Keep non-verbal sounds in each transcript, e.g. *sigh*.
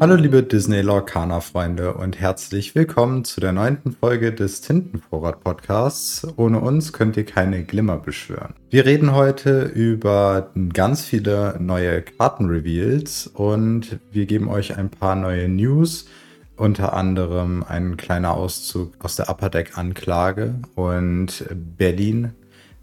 Hallo liebe Disney Lorcaner Freunde und herzlich willkommen zu der neunten Folge des Tintenvorrat Podcasts. Ohne uns könnt ihr keine Glimmer beschwören. Wir reden heute über ganz viele neue Kartenreveals und wir geben euch ein paar neue News unter anderem ein kleiner Auszug aus der Upper Deck Anklage und Berlin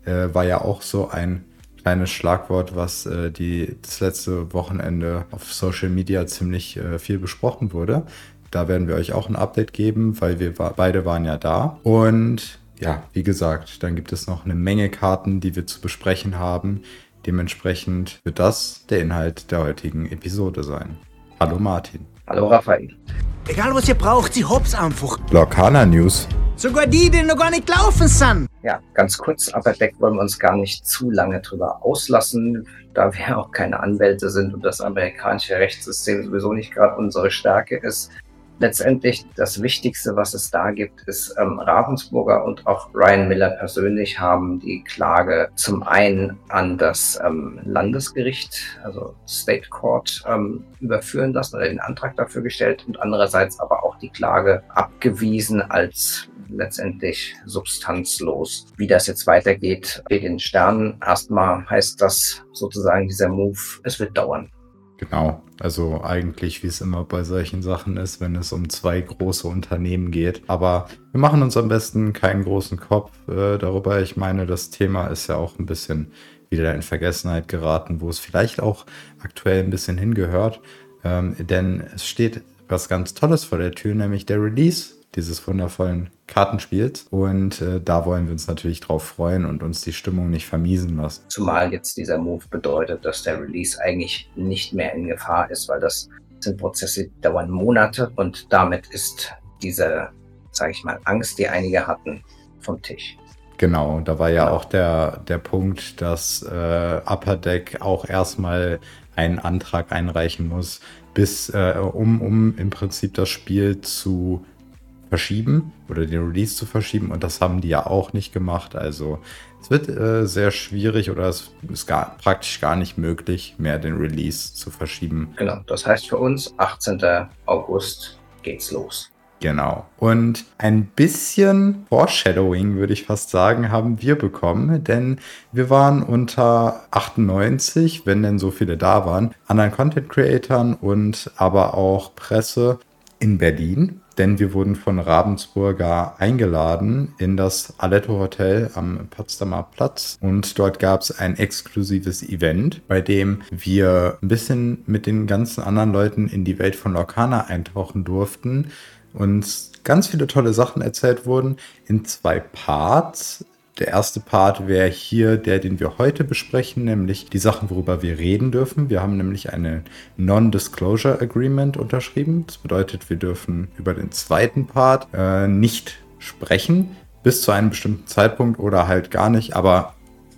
äh, war ja auch so ein kleines Schlagwort, was äh, die, das letzte Wochenende auf Social Media ziemlich äh, viel besprochen wurde. Da werden wir euch auch ein Update geben, weil wir war, beide waren ja da. Und ja, wie gesagt, dann gibt es noch eine Menge Karten, die wir zu besprechen haben. Dementsprechend wird das der Inhalt der heutigen Episode sein. Hallo Martin. Hallo Raphael. Egal was ihr braucht, sie hops einfach. Lorcaner News. Sogar die, die noch gar nicht laufen sind. Ja, ganz kurz, Upper Deck wollen wir uns gar nicht zu lange drüber auslassen, da wir *laughs* auch keine Anwälte sind und das amerikanische Rechtssystem sowieso nicht gerade unsere Stärke ist. Letztendlich das Wichtigste, was es da gibt, ist ähm, Ravensburger und auch Ryan Miller persönlich haben die Klage zum einen an das ähm, Landesgericht, also State Court, ähm, überführen lassen oder den Antrag dafür gestellt und andererseits aber auch die Klage abgewiesen als letztendlich substanzlos. Wie das jetzt weitergeht, steht den Sternen. Erstmal heißt das sozusagen dieser Move, es wird dauern. Genau, also eigentlich wie es immer bei solchen Sachen ist, wenn es um zwei große Unternehmen geht. Aber wir machen uns am besten keinen großen Kopf äh, darüber. Ich meine, das Thema ist ja auch ein bisschen wieder in Vergessenheit geraten, wo es vielleicht auch aktuell ein bisschen hingehört. Ähm, denn es steht was ganz Tolles vor der Tür, nämlich der Release dieses wundervollen Kartenspiels. Und äh, da wollen wir uns natürlich drauf freuen und uns die Stimmung nicht vermiesen lassen. Zumal jetzt dieser Move bedeutet, dass der Release eigentlich nicht mehr in Gefahr ist, weil das sind Prozesse, die dauern Monate und damit ist diese, sage ich mal, Angst, die einige hatten, vom Tisch. Genau, da war ja genau. auch der, der Punkt, dass äh, Upper Deck auch erstmal einen Antrag einreichen muss, bis äh, um, um im Prinzip das Spiel zu verschieben oder den Release zu verschieben und das haben die ja auch nicht gemacht. Also es wird äh, sehr schwierig oder es ist gar, praktisch gar nicht möglich, mehr den Release zu verschieben. Genau, das heißt für uns 18. August geht's los. Genau. Und ein bisschen Foreshadowing, würde ich fast sagen, haben wir bekommen, denn wir waren unter 98, wenn denn so viele da waren, anderen Content Creatoren und aber auch Presse in Berlin denn wir wurden von Ravensburger eingeladen in das Aletto Hotel am Potsdamer Platz und dort gab es ein exklusives Event, bei dem wir ein bisschen mit den ganzen anderen Leuten in die Welt von Lorcana eintauchen durften und ganz viele tolle Sachen erzählt wurden in zwei Parts. Der erste Part wäre hier der, den wir heute besprechen, nämlich die Sachen, worüber wir reden dürfen. Wir haben nämlich eine Non-Disclosure Agreement unterschrieben. Das bedeutet, wir dürfen über den zweiten Part äh, nicht sprechen bis zu einem bestimmten Zeitpunkt oder halt gar nicht. Aber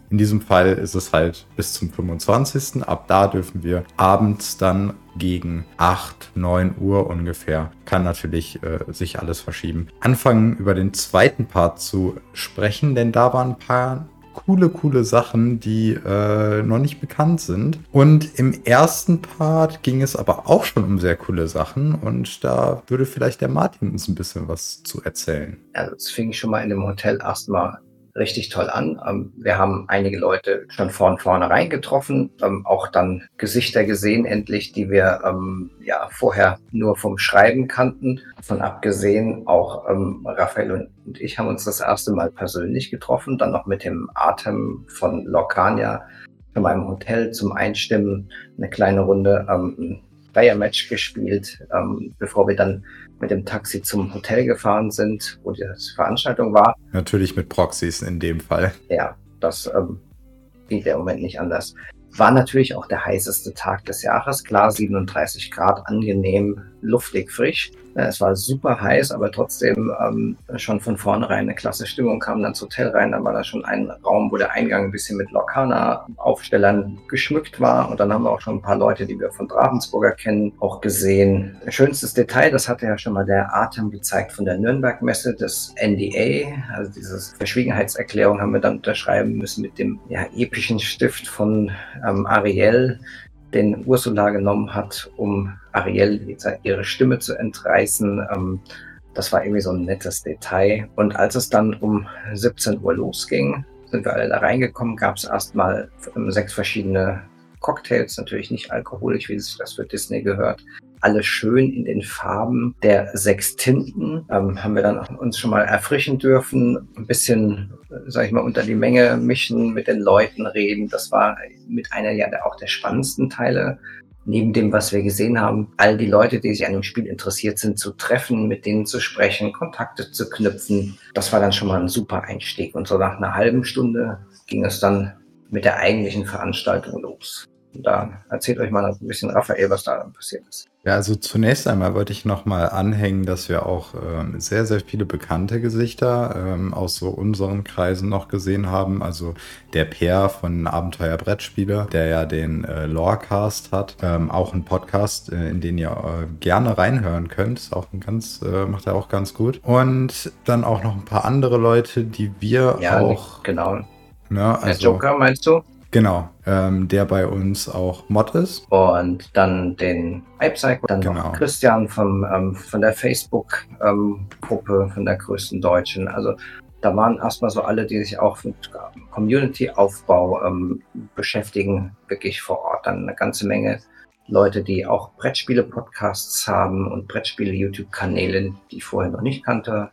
in diesem Fall ist es halt bis zum 25. Ab da dürfen wir abends dann gegen 8, 9 Uhr ungefähr. Kann natürlich äh, sich alles verschieben. Anfangen über den zweiten Part zu sprechen, denn da waren ein paar coole, coole Sachen, die äh, noch nicht bekannt sind. Und im ersten Part ging es aber auch schon um sehr coole Sachen und da würde vielleicht der Martin uns ein bisschen was zu erzählen. Also es fing schon mal in dem Hotel erstmal richtig toll an. Ähm, wir haben einige Leute schon von vornherein getroffen, ähm, auch dann Gesichter gesehen, endlich, die wir ähm, ja vorher nur vom Schreiben kannten. Von abgesehen, auch Raphael und ich haben uns das erste Mal persönlich getroffen, dann noch mit dem Atem von Lorcania in meinem Hotel zum Einstimmen, eine kleine Runde Player-Match gespielt, ähm, bevor wir dann mit dem Taxi zum Hotel gefahren sind, wo die Veranstaltung war. Natürlich mit Proxys in dem Fall. Ja, das ähm, ja im Moment nicht anders. War natürlich auch der heißeste Tag des Jahres. Klar, 37 Grad, angenehm, luftig frisch. Es war super heiß, aber trotzdem ähm, schon von vornherein eine klasse Stimmung. Kam dann ins Hotel rein, dann war da schon ein Raum, wo der Eingang ein bisschen mit Lorcaner-Aufstellern geschmückt war. Und dann haben wir auch schon ein paar Leute, die wir von Ravensburger kennen, auch gesehen. Schönstes Detail, das hatte ja schon mal der Atem gezeigt von der Nürnberg-Messe, das NDA, also diese Verschwiegenheitserklärung haben wir dann unterschreiben müssen mit dem ja, epischen Stift von ähm, Ariel, den Ursula genommen hat, um Ariel ihre Stimme zu entreißen. Ähm, das war irgendwie so ein nettes Detail. Und als es dann um 17 Uhr losging, sind wir alle da reingekommen, gab es erstmal sechs verschiedene Cocktails, natürlich nicht alkoholisch, wie es das für Disney gehört. Alle schön in den Farben der sechs Tinten. Ähm, haben wir dann uns schon mal erfrischen dürfen, ein bisschen, sag ich mal, unter die Menge mischen, mit den Leuten reden. Das war mit einer ja auch der spannendsten Teile neben dem, was wir gesehen haben, all die Leute, die sich an dem Spiel interessiert sind, zu treffen, mit denen zu sprechen, Kontakte zu knüpfen. Das war dann schon mal ein super Einstieg. Und so nach einer halben Stunde ging es dann mit der eigentlichen Veranstaltung los. Und da erzählt euch mal ein bisschen Raphael, was da passiert ist. Ja, also zunächst einmal wollte ich nochmal anhängen, dass wir auch ähm, sehr, sehr viele bekannte Gesichter ähm, aus so unseren Kreisen noch gesehen haben. Also der Peer von Abenteuer Brettspiele, der ja den äh, Lorecast hat, ähm, auch ein Podcast, äh, in den ihr äh, gerne reinhören könnt. Ist auch ein ganz, äh, macht er auch ganz gut. Und dann auch noch ein paar andere Leute, die wir ja, auch. Genau. Ne, also, der Joker meinst du? Genau, ähm, der bei uns auch Mod ist. Und dann den iPsycho, dann genau. Christian vom, ähm, von der Facebook-Gruppe, ähm, von der größten Deutschen. Also da waren erstmal so alle, die sich auch mit Community-Aufbau ähm, beschäftigen, wirklich vor Ort. Dann eine ganze Menge Leute, die auch Brettspiele-Podcasts haben und Brettspiele-YouTube-Kanäle, die ich vorher noch nicht kannte.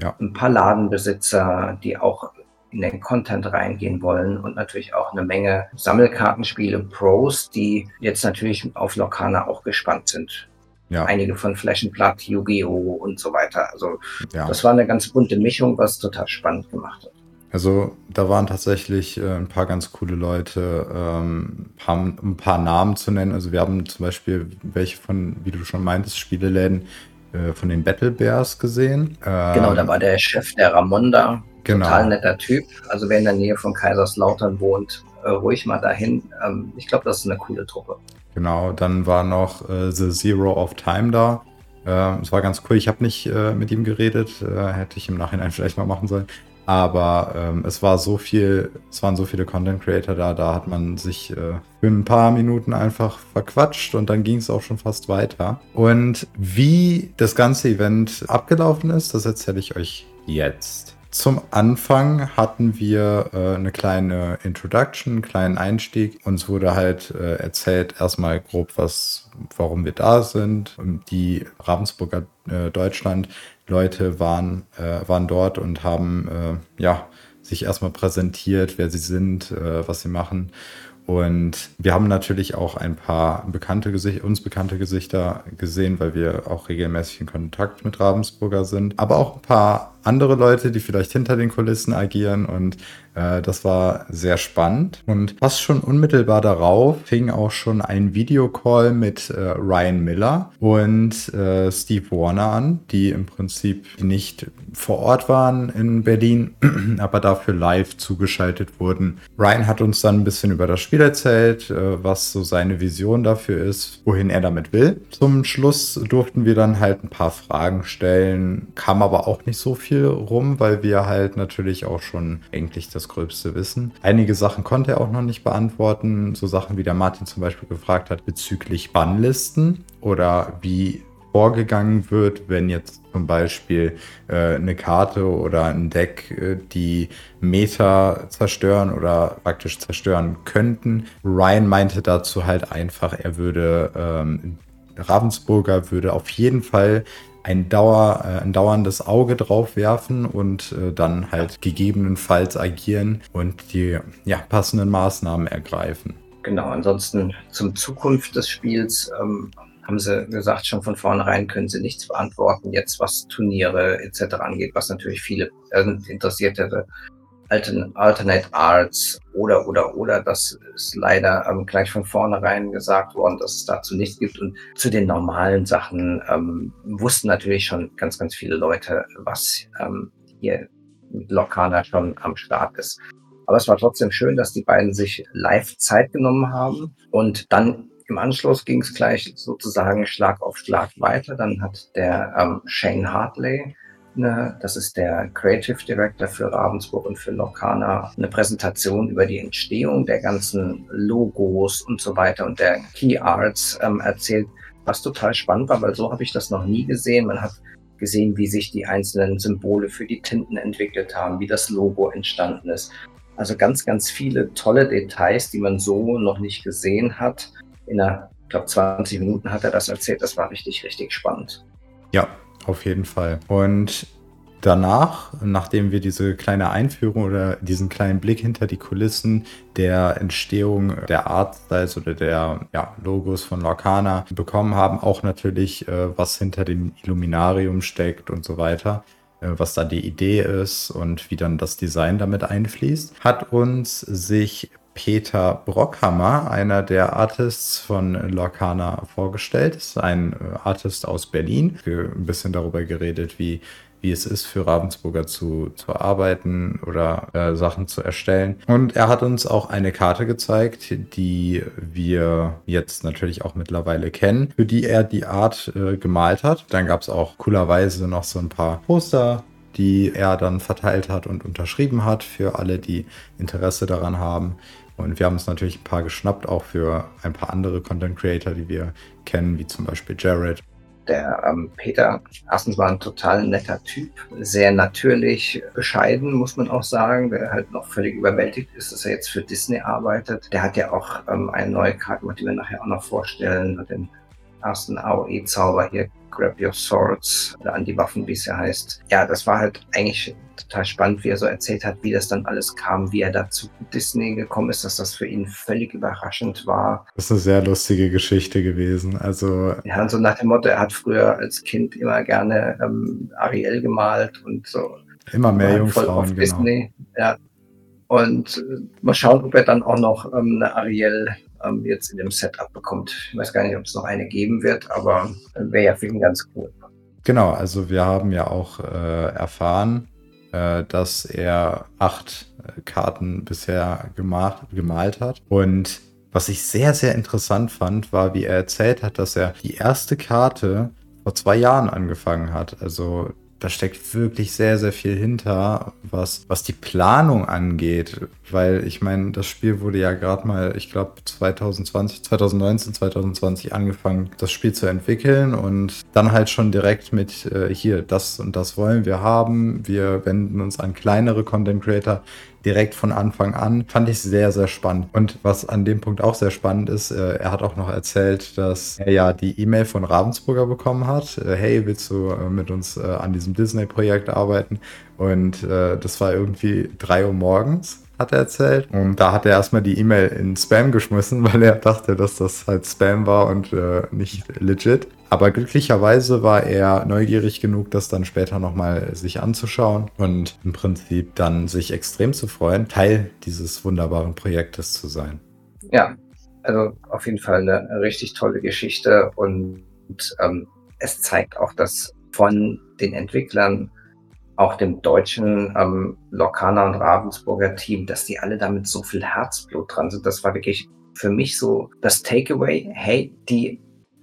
Ja. Ein paar Ladenbesitzer, die auch in den Content reingehen wollen und natürlich auch eine Menge Sammelkartenspiele, Pros, die jetzt natürlich auf Lokana auch gespannt sind. Ja. Einige von Blood, Yu-Gi-Oh! und so weiter. Also ja. das war eine ganz bunte Mischung, was total spannend gemacht hat. Also da waren tatsächlich äh, ein paar ganz coole Leute, ähm, haben ein paar Namen zu nennen. Also wir haben zum Beispiel welche von, wie du schon meintest, Spieleläden äh, von den Battle Bears gesehen. Ähm, genau, da war der Chef der Ramonda, Genau. Total netter Typ. Also wer in der Nähe von Kaiserslautern wohnt, äh, ruhig mal dahin. Ähm, ich glaube, das ist eine coole Truppe. Genau, dann war noch äh, The Zero of Time da. Äh, es war ganz cool. Ich habe nicht äh, mit ihm geredet. Äh, hätte ich im Nachhinein *laughs* vielleicht mal machen sollen. Aber ähm, es war so viel, es waren so viele Content Creator da, da hat man sich äh, für ein paar Minuten einfach verquatscht und dann ging es auch schon fast weiter. Und wie das ganze Event abgelaufen ist, das erzähle ich euch jetzt. Zum Anfang hatten wir äh, eine kleine Introduction, einen kleinen Einstieg. Uns wurde halt äh, erzählt, erstmal grob, was, warum wir da sind. Die Ravensburger äh, Deutschland-Leute waren, äh, waren dort und haben äh, ja, sich erstmal präsentiert, wer sie sind, äh, was sie machen. Und wir haben natürlich auch ein paar bekannte Gesichter, uns bekannte Gesichter gesehen, weil wir auch regelmäßig in Kontakt mit Ravensburger sind. Aber auch ein paar andere Leute, die vielleicht hinter den Kulissen agieren und äh, das war sehr spannend. Und fast schon unmittelbar darauf fing auch schon ein Videocall mit äh, Ryan Miller und äh, Steve Warner an, die im Prinzip nicht vor Ort waren in Berlin, *clears throat* aber dafür live zugeschaltet wurden. Ryan hat uns dann ein bisschen über das Spiel erzählt, äh, was so seine Vision dafür ist, wohin er damit will. Zum Schluss durften wir dann halt ein paar Fragen stellen, kam aber auch nicht so viel rum, weil wir halt natürlich auch schon eigentlich das gröbste wissen. Einige Sachen konnte er auch noch nicht beantworten. So Sachen wie der Martin zum Beispiel gefragt hat bezüglich Bannlisten oder wie vorgegangen wird, wenn jetzt zum Beispiel äh, eine Karte oder ein Deck äh, die Meta zerstören oder praktisch zerstören könnten. Ryan meinte dazu halt einfach, er würde ähm, Ravensburger würde auf jeden Fall ein, Dauer, äh, ein dauerndes Auge drauf werfen und äh, dann halt gegebenenfalls agieren und die ja, passenden Maßnahmen ergreifen. Genau, ansonsten zum Zukunft des Spiels ähm, haben sie gesagt, schon von vornherein können sie nichts beantworten, jetzt was Turniere etc. angeht, was natürlich viele äh, interessiert Alternate Arts oder, oder, oder. Das ist leider ähm, gleich von vornherein gesagt worden, dass es dazu nichts gibt. Und zu den normalen Sachen ähm, wussten natürlich schon ganz, ganz viele Leute, was ähm, hier mit Lokana schon am Start ist. Aber es war trotzdem schön, dass die beiden sich live Zeit genommen haben. Und dann im Anschluss ging es gleich sozusagen Schlag auf Schlag weiter. Dann hat der ähm, Shane Hartley das ist der Creative Director für Ravensburg und für Locana, eine Präsentation über die Entstehung der ganzen Logos und so weiter und der Key Arts ähm, erzählt, was total spannend war, weil so habe ich das noch nie gesehen. Man hat gesehen, wie sich die einzelnen Symbole für die Tinten entwickelt haben, wie das Logo entstanden ist. Also ganz, ganz viele tolle Details, die man so noch nicht gesehen hat. In einer, ich glaube, 20 Minuten hat er das erzählt. Das war richtig, richtig spannend. Ja, auf jeden Fall. Und danach, nachdem wir diese kleine Einführung oder diesen kleinen Blick hinter die Kulissen der Entstehung der Artstyles oder der ja, Logos von Lorcana bekommen haben, auch natürlich, äh, was hinter dem Illuminarium steckt und so weiter, äh, was da die Idee ist und wie dann das Design damit einfließt, hat uns sich Peter Brockhammer, einer der Artists von Lorcana, vorgestellt. Das ist ein äh, Artist aus Berlin. Ein bisschen darüber geredet, wie, wie es ist, für Ravensburger zu, zu arbeiten oder äh, Sachen zu erstellen. Und er hat uns auch eine Karte gezeigt, die wir jetzt natürlich auch mittlerweile kennen, für die er die Art äh, gemalt hat. Dann gab es auch coolerweise noch so ein paar Poster die er dann verteilt hat und unterschrieben hat für alle, die Interesse daran haben. Und wir haben uns natürlich ein paar geschnappt, auch für ein paar andere Content Creator, die wir kennen, wie zum Beispiel Jared. Der ähm, Peter erstens war ein total netter Typ, sehr natürlich, bescheiden, muss man auch sagen, der halt noch völlig überwältigt ist, dass er jetzt für Disney arbeitet. Der hat ja auch ähm, eine neue Karte, die wir nachher auch noch vorstellen, den ersten AOE-Zauber hier, Grab Your Swords, oder an die Waffen, wie es ja heißt. Ja, das war halt eigentlich total spannend, wie er so erzählt hat, wie das dann alles kam, wie er da zu Disney gekommen ist, dass das für ihn völlig überraschend war. Das ist eine sehr lustige Geschichte gewesen. Also ja, so nach dem Motto, er hat früher als Kind immer gerne ähm, Ariel gemalt und so. Immer mehr Jungfrauen, genau. Disney. Ja. Und äh, mal schauen, ob er dann auch noch ähm, eine Ariel ähm, jetzt in dem Setup bekommt. Ich weiß gar nicht, ob es noch eine geben wird, aber wäre ja für ihn ganz cool. Genau, also wir haben ja auch äh, erfahren, äh, dass er acht äh, Karten bisher gemacht, gemalt hat. Und was ich sehr, sehr interessant fand, war, wie er erzählt hat, dass er die erste Karte vor zwei Jahren angefangen hat. Also da steckt wirklich sehr, sehr viel hinter, was, was die Planung angeht. Weil ich meine, das Spiel wurde ja gerade mal, ich glaube, 2020, 2019, 2020 angefangen, das Spiel zu entwickeln und dann halt schon direkt mit äh, hier, das und das wollen wir haben. Wir wenden uns an kleinere Content Creator, direkt von Anfang an. Fand ich sehr, sehr spannend. Und was an dem Punkt auch sehr spannend ist, äh, er hat auch noch erzählt, dass er ja die E-Mail von Ravensburger bekommen hat. Äh, hey, willst du äh, mit uns an diesem Disney-Projekt arbeiten? Und das war irgendwie drei Uhr morgens hat er erzählt. Und da hat er erstmal die E-Mail in Spam geschmissen, *laughs* weil er dachte, dass das halt Spam war und äh, nicht legit. Aber glücklicherweise war er neugierig genug, das dann später nochmal sich anzuschauen und im Prinzip dann sich extrem zu freuen, Teil dieses wunderbaren Projektes zu sein. Ja, also auf jeden Fall eine richtig tolle Geschichte und ähm, es zeigt auch, dass von den Entwicklern, auch dem deutschen ähm, Lokana und Ravensburger Team, dass die alle damit so viel Herzblut dran sind. Das war wirklich für mich so das Takeaway. Hey, die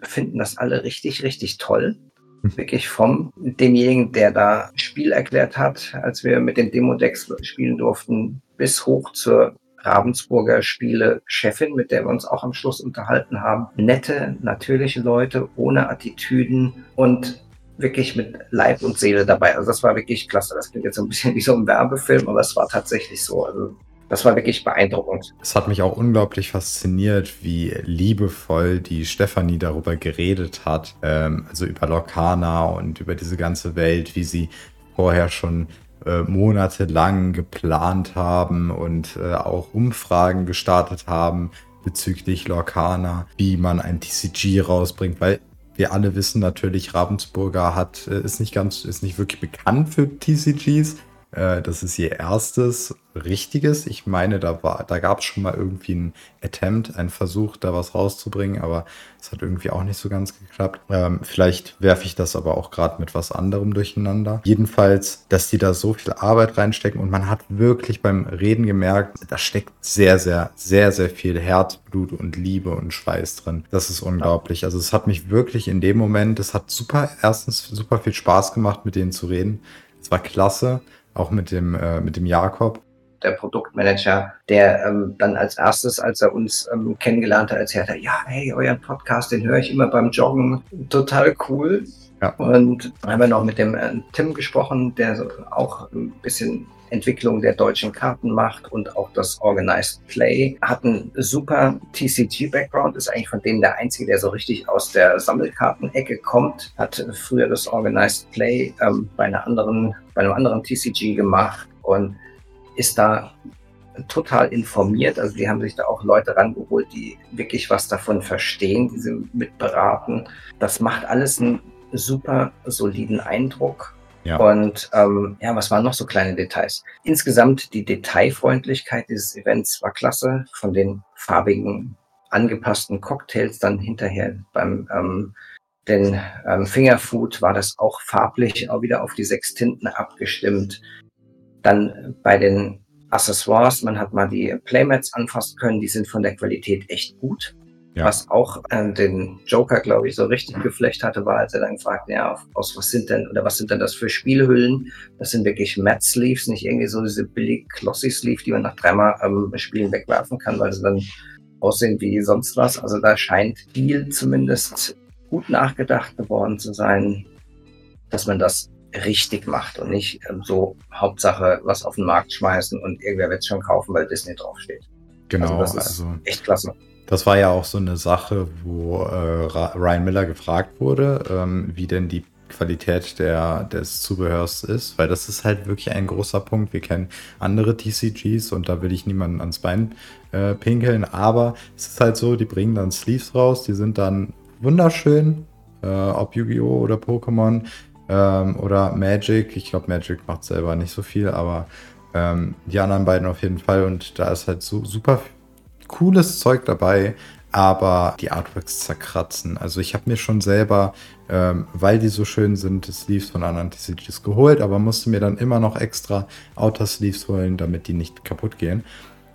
finden das alle richtig, richtig toll. Hm. Wirklich vom demjenigen, der da Spiel erklärt hat, als wir mit den Demo-Decks spielen durften, bis hoch zur Ravensburger Spiele-Chefin, mit der wir uns auch am Schluss unterhalten haben. Nette, natürliche Leute, ohne Attitüden und wirklich mit Leib und Seele dabei. Also das war wirklich klasse. Das klingt jetzt so ein bisschen wie so ein Werbefilm, aber es war tatsächlich so. Also das war wirklich beeindruckend. Es hat mich auch unglaublich fasziniert, wie liebevoll die Stefanie darüber geredet hat. Ähm, also über Lokana und über diese ganze Welt, wie sie vorher schon äh, monatelang geplant haben und äh, auch Umfragen gestartet haben bezüglich Lorcana, wie man ein TCG rausbringt, weil wir alle wissen natürlich, Ravensburger hat, äh, ist nicht ganz, ist nicht wirklich bekannt für TCGs, Äh, das ist ihr erstes richtiges. Ich meine, da, da gab es schon mal irgendwie einen Attempt, einen Versuch, da was rauszubringen, aber es hat irgendwie auch nicht so ganz geklappt. Ähm, vielleicht werfe ich das aber auch gerade mit was anderem durcheinander. Jedenfalls, dass die da so viel Arbeit reinstecken und man hat wirklich beim Reden gemerkt, da steckt sehr, sehr, sehr, sehr viel Herzblut und Liebe und Schweiß drin. Das ist unglaublich. Also es hat mich wirklich in dem Moment, es hat super, erstens super viel Spaß gemacht, mit denen zu reden. Es war klasse auch mit dem, äh, mit dem Jakob. Der Produktmanager, der ähm, dann als erstes, als er uns ähm, kennengelernt hat, erzählt hat, ja, hey, euren Podcast, den höre ich immer beim Joggen, total cool. Ja. Und dann haben wir noch mit dem äh, Tim gesprochen, der so auch ein bisschen Entwicklung der deutschen Karten macht und auch das Organized Play. Hat einen super TCG-Background, ist eigentlich von denen der einzige, der so richtig aus der Sammelkartenecke kommt. Hat früher das Organized Play ähm, bei, einer anderen, bei einem anderen TCG gemacht und ist da total informiert. Also die haben sich da auch Leute rangeholt, die wirklich was davon verstehen, die sie mitberaten. Das macht alles einen super soliden Eindruck. Ja. Und ähm, ja, was waren noch so kleine Details? Insgesamt die Detailfreundlichkeit dieses Events war klasse. Von den farbigen, angepassten Cocktails dann hinterher beim ähm, den ähm, Fingerfood war das auch farblich auch wieder auf die sechs Tinten abgestimmt. Dann bei den Accessoires, man hat mal die Playmats anfassen können, die sind von der Qualität echt gut. Ja. Was auch äh, den Joker, glaube ich, so richtig geflecht hatte, war, als er dann gefragt, ja, aus was sind denn, oder was sind denn das für Spielhüllen? Das sind wirklich Matte Sleeves, nicht irgendwie so diese billig Glossy Sleeve, die man nach dreimal ähm, Spielen wegwerfen kann, weil sie dann aussehen wie sonst was. Also da scheint viel zumindest gut nachgedacht geworden zu sein, dass man das richtig macht und nicht ähm, so Hauptsache was auf den Markt schmeißen und irgendwer wird es schon kaufen, weil Disney draufsteht. Genau, also das ist also echt klasse. Das war ja auch so eine Sache, wo äh, Ryan Miller gefragt wurde, ähm, wie denn die Qualität der, des Zubehörs ist, weil das ist halt wirklich ein großer Punkt. Wir kennen andere TCGs und da will ich niemanden ans Bein äh, pinkeln, aber es ist halt so, die bringen dann Sleeves raus, die sind dann wunderschön, äh, ob Yu-Gi-Oh! oder Pokémon ähm, oder Magic. Ich glaube, Magic macht selber nicht so viel, aber ähm, die anderen beiden auf jeden Fall und da ist halt so super cooles Zeug dabei, aber die Artworks zerkratzen. Also ich habe mir schon selber, ähm, weil die so schön sind, Sleeves von anderen TCGs geholt, aber musste mir dann immer noch extra Outer Sleeves holen, damit die nicht kaputt gehen.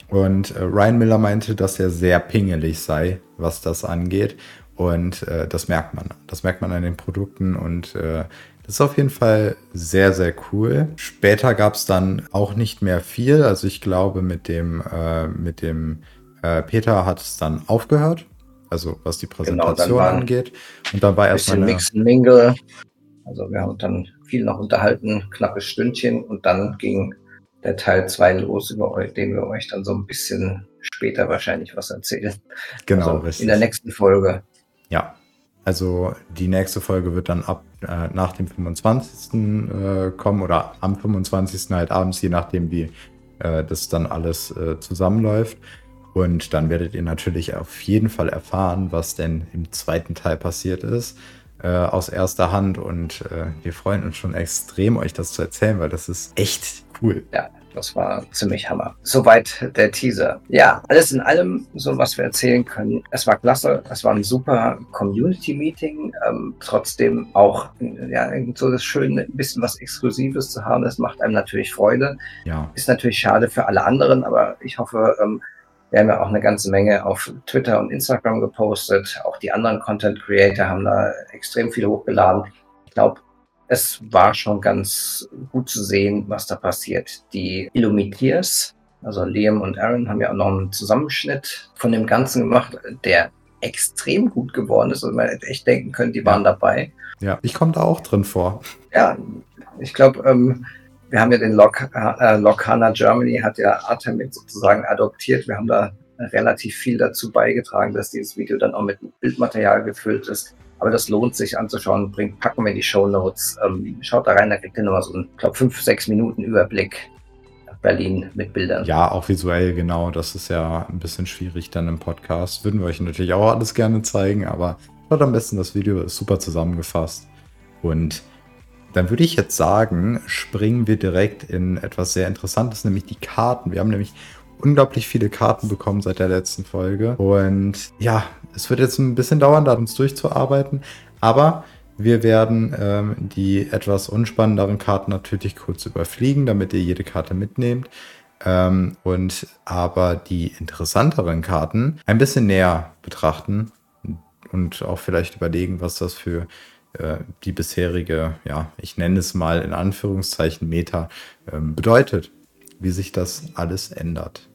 Und äh, Ryan Miller meinte, dass er sehr pingelig sei, was das angeht. Und äh, das merkt man. Das merkt man an den Produkten und äh, das ist auf jeden Fall sehr, sehr cool. Später gab es dann auch nicht mehr viel. Also ich glaube, mit dem, äh, mit dem äh, Peter hat es dann aufgehört, also was die genau, Präsentation genau, angeht. Und dann war erstmal eine Mix and Mingle. Also wir haben dann viel noch unterhalten, knappes Stündchen und dann ging der Teil 2 los, über euch, den wir euch dann so ein bisschen später wahrscheinlich was erzählen. Genau, also richtig. In der nächsten Folge. Ja, also die nächste Folge wird dann ab äh, nach dem 25. Äh, kommen oder am 25. halt abends, je nachdem, wie äh, das dann alles äh, zusammenläuft. Und dann werdet ihr natürlich auf jeden Fall erfahren, was denn im zweiten Teil passiert ist, äh, aus erster Hand. Und äh, wir freuen uns schon extrem, euch das zu erzählen, weil das ist echt cool. Ja, das war ziemlich Hammer. Soweit der Teaser. Ja, alles in allem, so was wir erzählen können. Es war klasse. Es war ein super Community-Meeting. Ähm, trotzdem auch ja, so das Schöne, ein bisschen was Exklusives zu haben. Das macht einem natürlich Freude. Ja. Ist natürlich schade für alle anderen, aber ich hoffe, ähm, wir haben ja auch eine ganze Menge auf Twitter und Instagram gepostet. Auch die anderen Content Creator haben da extrem viel hochgeladen. Ich glaube, es war schon ganz gut zu sehen, was da passiert. Die Illumitiers, also Liam und Aaron, haben ja auch noch einen Zusammenschnitt von dem Ganzen gemacht, der extrem gut geworden ist. Also man hätte echt denken können, die waren dabei. Ja, ich komme da auch drin vor. Ja, ich glaube, ähm, wir haben ja den Lok, äh, Lokana Germany, hat ja Artemid sozusagen adoptiert. Wir haben da relativ viel dazu beigetragen, dass dieses Video dann auch mit Bildmaterial gefüllt ist. Aber das lohnt sich anzuschauen. Bringt, packen wir in die Show Notes. Ähm, schaut da rein, da kriegt ihr nochmal so einen, glaube, fünf, sechs Minuten Überblick Berlin mit Bildern. Ja, auch visuell, genau. Das ist ja ein bisschen schwierig dann im Podcast. Würden wir euch natürlich auch alles gerne zeigen, aber schaut am besten das Video, ist super zusammengefasst. Und Dann würde ich jetzt sagen, springen wir direkt in etwas sehr Interessantes, nämlich die Karten. Wir haben nämlich unglaublich viele Karten bekommen seit der letzten Folge. Und ja, es wird jetzt ein bisschen dauern, da uns durchzuarbeiten. Aber wir werden ähm, die etwas unspannenderen Karten natürlich kurz überfliegen, damit ihr jede Karte mitnehmt. Ähm, und aber die interessanteren Karten ein bisschen näher betrachten und auch vielleicht überlegen, was das für äh, die bisherige, ja, ich nenne es mal in Anführungszeichen Meta ähm, bedeutet, wie sich das alles ändert.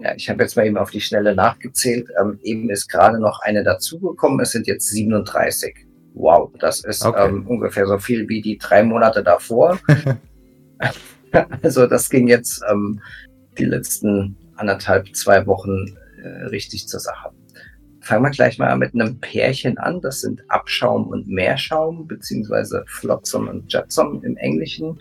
Ja, ich habe jetzt mal eben auf die Schnelle nachgezählt. Ähm, eben ist gerade noch eine dazugekommen. Es sind jetzt 37. Wow, das ist okay. ähm, ungefähr so viel wie die drei Monate davor. *laughs* also das ging jetzt ähm, die letzten anderthalb, zwei Wochen äh, richtig zur Sache. Fangen wir gleich mal mit einem Pärchen an. Das sind Abschaum und Meerschaum, beziehungsweise Flotsam und Jetsam im Englischen.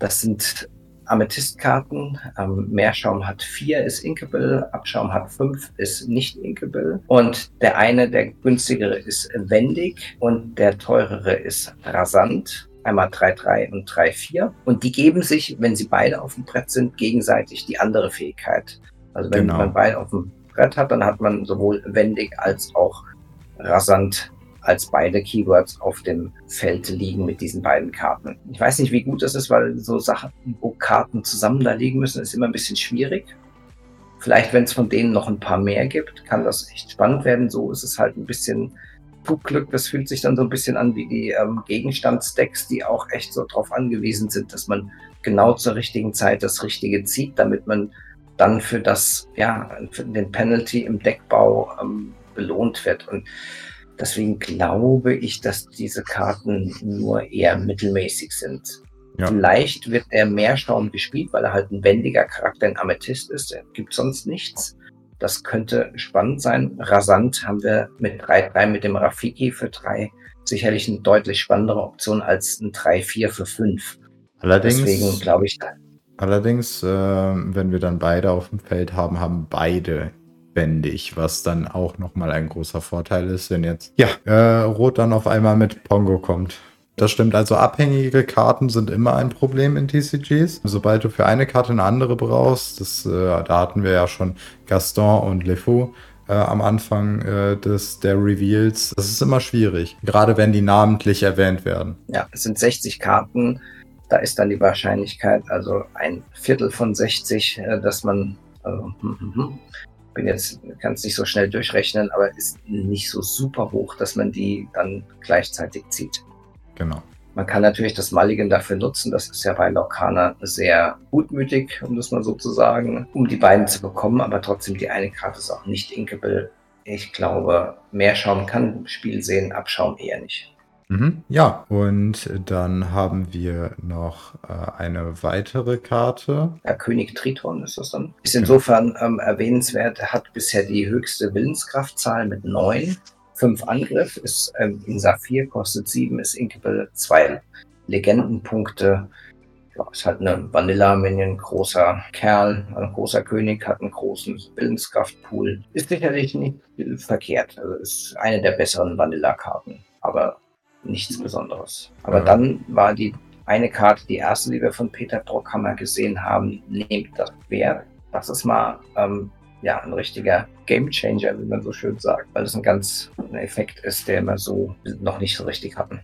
Das sind Amethystkarten. Ähm, Meerschaum hat vier, ist inkable. Abschaum hat fünf, ist nicht inkable. Und der eine, der günstigere, ist wendig und der teurere ist rasant. Einmal 3-3 und 3-4. Und die geben sich, wenn sie beide auf dem Brett sind, gegenseitig die andere Fähigkeit. Also wenn genau. man beide auf dem Brett hat, dann hat man sowohl wendig als auch rasant als beide Keywords auf dem Feld liegen mit diesen beiden Karten. Ich weiß nicht, wie gut das ist, weil so Sachen, wo Karten zusammen da liegen müssen, ist immer ein bisschen schwierig. Vielleicht, wenn es von denen noch ein paar mehr gibt, kann das echt spannend werden. So ist es halt ein bisschen Glück. Das fühlt sich dann so ein bisschen an wie die ähm, Gegenstandsdecks, die auch echt so darauf angewiesen sind, dass man genau zur richtigen Zeit das Richtige zieht, damit man dann für das, ja, für den Penalty im Deckbau ähm, belohnt wird. Und Deswegen glaube ich, dass diese Karten nur eher mittelmäßig sind. Ja. Vielleicht wird er mehr Schaum gespielt, weil er halt ein wendiger Charakter in Amethyst ist. Er gibt sonst nichts. Das könnte spannend sein. Rasant haben wir mit 3-3 mit dem Rafiki für 3 sicherlich eine deutlich spannendere Option als ein 3-4 für 5. Allerdings, Deswegen glaube ich. Allerdings, äh, wenn wir dann beide auf dem Feld haben, haben beide wendig, was dann auch nochmal ein großer Vorteil ist, wenn jetzt ja, äh, Rot dann auf einmal mit Pongo kommt. Das stimmt, also abhängige Karten sind immer ein Problem in TCGs. Sobald du für eine Karte eine andere brauchst, das, äh, da hatten wir ja schon Gaston und LeFou äh, am Anfang äh, des, der Reveals. Das ist immer schwierig, gerade wenn die namentlich erwähnt werden. Ja, es sind 60 Karten. Da ist dann die Wahrscheinlichkeit, also ein Viertel von 60, äh, dass man also, hm, hm, hm, bin jetzt, kann es nicht so schnell durchrechnen, aber ist nicht so super hoch, dass man die dann gleichzeitig zieht. Genau. Man kann natürlich das Mulligan dafür nutzen. Das ist ja bei Lorcana sehr gutmütig, um das mal so zu sagen, um die beiden zu bekommen. Aber trotzdem, die eine Karte ist auch nicht inkable. Ich glaube, Meerschaum kann Spiel sehen, Abschaum eher nicht. Mhm, ja, und dann haben wir noch äh, eine weitere Karte. Ja, König Triton ist das dann. Ist insofern ähm, erwähnenswert, hat bisher die höchste Willenskraftzahl mit 9. 5 Angriff, ist ähm, in Saphir, kostet 7, ist Inkable 2 Legendenpunkte. Ja, ist halt eine Vanilla-Minion, großer Kerl, ein großer König, hat einen großen Willenskraftpool. Ist sicherlich nicht verkehrt. Also ist eine der besseren Vanilla-Karten. Aber nichts Besonderes. Aber ja. dann war die eine Karte, die erste, die wir von Peter Brockhammer gesehen haben, nehmt das Pferd. Das ist mal ähm, ja, ein richtiger Game Changer, wie man so schön sagt, weil es ein ganz ein Effekt ist, der wir so noch nicht so richtig hatten.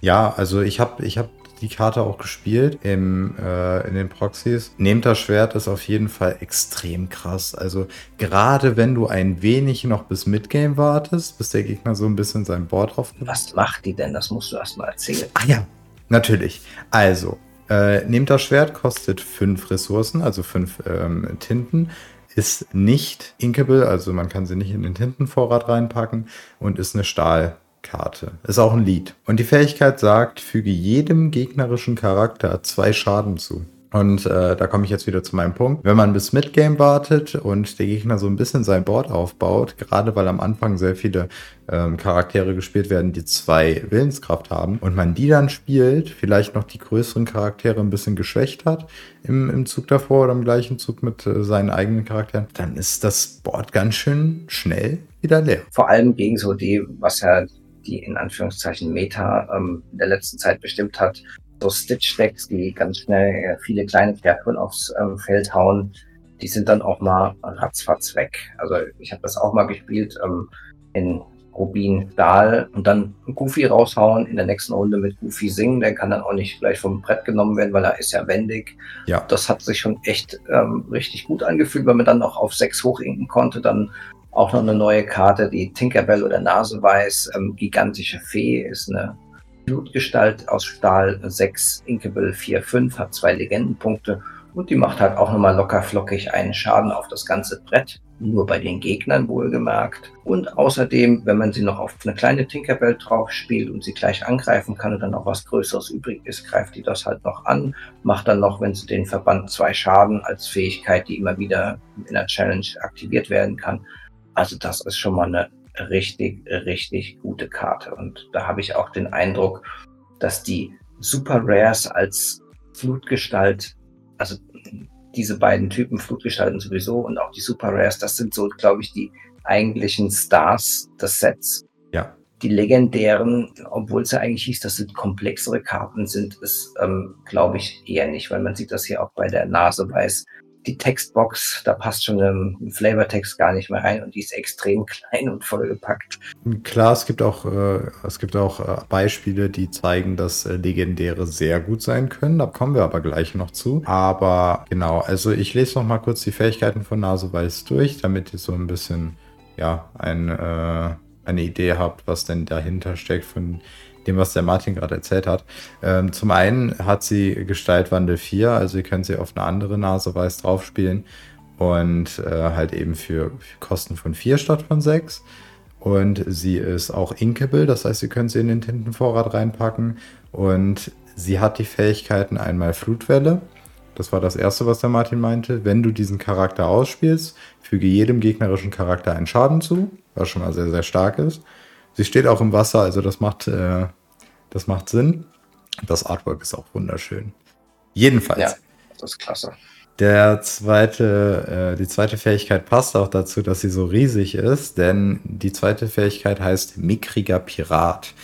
Ja, also ich habe ich hab die Karte auch gespielt im, äh, in den Proxys. Nehmt das Schwert ist auf jeden Fall extrem krass. Also gerade wenn du ein wenig noch bis Midgame wartest, bis der Gegner so ein bisschen sein Board aufgibt. Was macht die denn? Das musst du erst mal erzählen. Ah ja, natürlich. Also, äh, nehmt das Schwert, kostet fünf Ressourcen, also fünf ähm, Tinten ist nicht inkable, also man kann sie nicht in den Tintenvorrat reinpacken und ist eine Stahl Karte. Ist auch ein Lied. Und die Fähigkeit sagt, füge jedem gegnerischen Charakter zwei Schaden zu. Und äh, da komme ich jetzt wieder zu meinem Punkt. Wenn man bis Midgame wartet und der Gegner so ein bisschen sein Board aufbaut, gerade weil am Anfang sehr viele ähm, Charaktere gespielt werden, die zwei Willenskraft haben, und man die dann spielt, vielleicht noch die größeren Charaktere ein bisschen geschwächt hat im, im Zug davor oder im gleichen Zug mit äh, seinen eigenen Charakteren, dann ist das Board ganz schön schnell wieder leer. Vor allem gegen so die, was ja die in Anführungszeichen Meta ähm, in der letzten Zeit bestimmt hat. So Stitch-Decks, die ganz schnell äh, viele kleine Kreaturen aufs ähm, Feld hauen, die sind dann auch mal ratzfatz weg. Also ich habe das auch mal gespielt ähm, in Rubin Dahl und dann Goofy raushauen, in der nächsten Runde mit Goofy singen. Der kann dann auch nicht gleich vom Brett genommen werden, weil er ist ja wendig. Ja. Das hat sich schon echt ähm, richtig gut angefühlt, weil man dann auch auf sechs hochinken konnte. Dann auch noch eine neue Karte, die Tinkerbell oder Naseweiß. Ähm, gigantische Fee ist eine Blutgestalt aus Stahl 6, Inkable 4, 5, hat zwei Legendenpunkte und die macht halt auch nochmal locker flockig einen Schaden auf das ganze Brett. Nur bei den Gegnern wohlgemerkt. Und außerdem, wenn man sie noch auf eine kleine Tinkerbell drauf spielt und sie gleich angreifen kann und dann noch was Größeres übrig ist, greift die das halt noch an. Macht dann noch, wenn sie den Verband zwei Schaden als Fähigkeit, die immer wieder in der Challenge aktiviert werden kann. Also das ist schon mal eine richtig, richtig gute Karte. Und da habe ich auch den Eindruck, dass die Super Rares als Flutgestalt also diese beiden Typen, Flutgestalten sowieso und auch die Super Rares, das sind so, glaube ich, die eigentlichen Stars des Sets. Ja. Die legendären, obwohl es ja eigentlich hieß, dass es komplexere Karten sind, ist, ähm, glaube ich, eher nicht, weil man sieht das hier auch bei der Nase weiß, die Textbox, da passt schon ein Flavortext gar nicht mehr rein und die ist extrem *laughs* klein und vollgepackt. Klar, es gibt auch, äh, es gibt auch äh, Beispiele, die zeigen, dass äh, Legendäre sehr gut sein können. Da kommen wir aber gleich noch zu. Aber genau, also ich lese noch mal kurz die Fähigkeiten von Naseweiß durch, damit ihr so ein bisschen ja ein, äh, eine Idee habt, was denn dahinter steckt von dem, was der Martin gerade erzählt hat. Ähm, zum einen hat sie Gestaltwandel 4, also ihr könnt sie auf eine andere Nase weiß draufspielen und äh, halt eben für, für, Kosten von 4 statt von 6. Und sie ist auch inkable, das heißt, ihr könnt sie in den Tintenvorrat reinpacken. Und sie hat die Fähigkeiten einmal Flutwelle. Das war das erste, was der Martin meinte. Wenn du diesen Charakter ausspielst, füge jedem gegnerischen Charakter einen Schaden zu, was schon mal sehr, sehr stark ist. Sie steht auch im Wasser, also das macht äh, das macht Sinn. Das Artwork ist auch wunderschön. Jedenfalls. Ja, das ist klasse. Der zweite, äh, die zweite Fähigkeit passt auch dazu, dass sie so riesig ist, denn die zweite Fähigkeit heißt mickriger Pirat.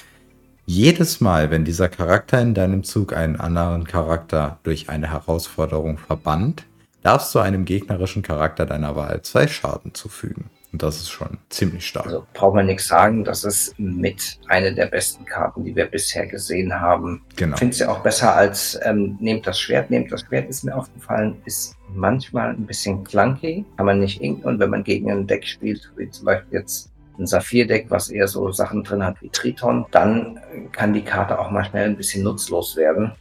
Jedes Mal, wenn dieser Charakter in deinem Zug einen anderen Charakter durch eine Herausforderung verbannt, darfst du einem gegnerischen Charakter deiner Wahl zwei Schaden zufügen. Und das ist schon ziemlich stark. Also braucht man nichts sagen, das ist mit einer der besten Karten, die wir bisher gesehen haben. Genau. Ich finde es ja auch besser als ähm, nehmt das Schwert. Nehmt das Schwert ist mir aufgefallen, ist manchmal ein bisschen clunky. Kann man nicht inken und wenn man gegen ein Deck spielt, wie zum Beispiel jetzt ein Saphir-Deck, was eher so Sachen drin hat wie Triton, dann kann die Karte auch mal schnell ein bisschen nutzlos werden.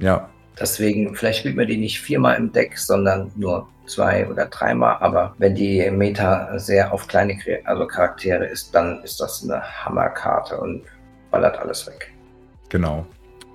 Ja. Deswegen, vielleicht spielt man die nicht viermal im Deck, sondern nur zwei oder dreimal. Aber wenn die Meta sehr auf kleine also Charaktere ist, dann ist das eine Hammerkarte und ballert alles weg. Genau.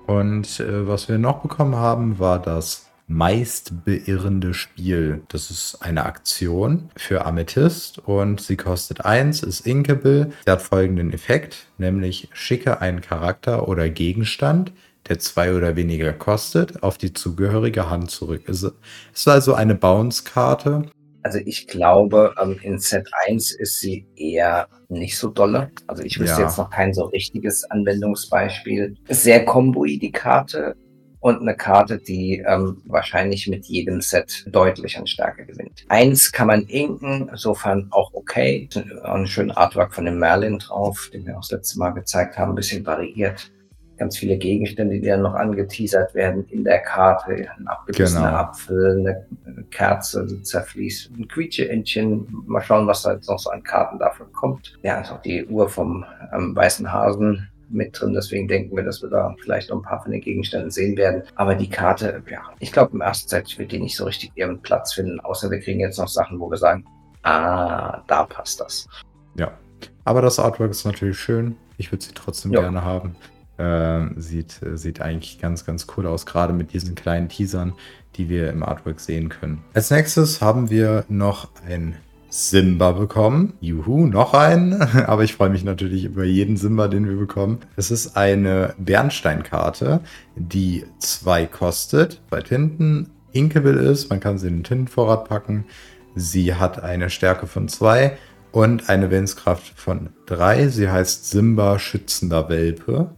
Und äh, was wir noch bekommen haben, war das meist beirrende Spiel. Das ist eine Aktion für Amethyst und sie kostet 1, ist inkable. Sie hat folgenden Effekt, nämlich schicke einen Charakter oder Gegenstand der zwei oder weniger kostet, auf die zugehörige Hand zurück. Es ist also eine Bounce-Karte. Also ich glaube, ähm, in Set 1 ist sie eher nicht so dolle. Also ich wüsste ja. jetzt noch kein so richtiges Anwendungsbeispiel. Sehr komboid die Karte und eine Karte, die ähm, wahrscheinlich mit jedem Set deutlich an Stärke gewinnt. Eins kann man inken, insofern auch okay. Ein schöner Artwork von dem Merlin drauf, den wir auch das letzte Mal gezeigt haben, ein bisschen variiert ganz viele Gegenstände, die dann noch angeteasert werden in der Karte. Ein abgebissener genau. Apfel, eine Kerze, die zerfließt, ein Quietscheentchen. Mal schauen, was da jetzt noch so an Karten dafür kommt. Ja, ist auch die Uhr vom ähm, weißen Hasen mit drin. Deswegen denken wir, dass wir da vielleicht noch ein paar von den Gegenständen sehen werden. Aber die Karte, ja, ich glaube, im ersten Set wird die nicht so richtig ihren Platz finden. Außer wir kriegen jetzt noch Sachen, wo wir sagen, ah, da passt das. Ja. Aber das Artwork ist natürlich schön. Ich würde sie trotzdem ja. gerne haben. Äh, sieht, sieht eigentlich ganz, ganz cool aus, gerade mit diesen kleinen Teasern, die wir im Artwork sehen können. Als nächstes haben wir noch ein Simba bekommen. Juhu, noch einen. *laughs* Aber ich freue mich natürlich über jeden Simba, den wir bekommen. Es ist eine Bernsteinkarte, die zwei kostet, bei Tinten inkable ist. Man kann sie in den Tintenvorrat packen. Sie hat eine Stärke von zwei und eine Willenskraft von 3. Sie heißt Simba schützender Welpe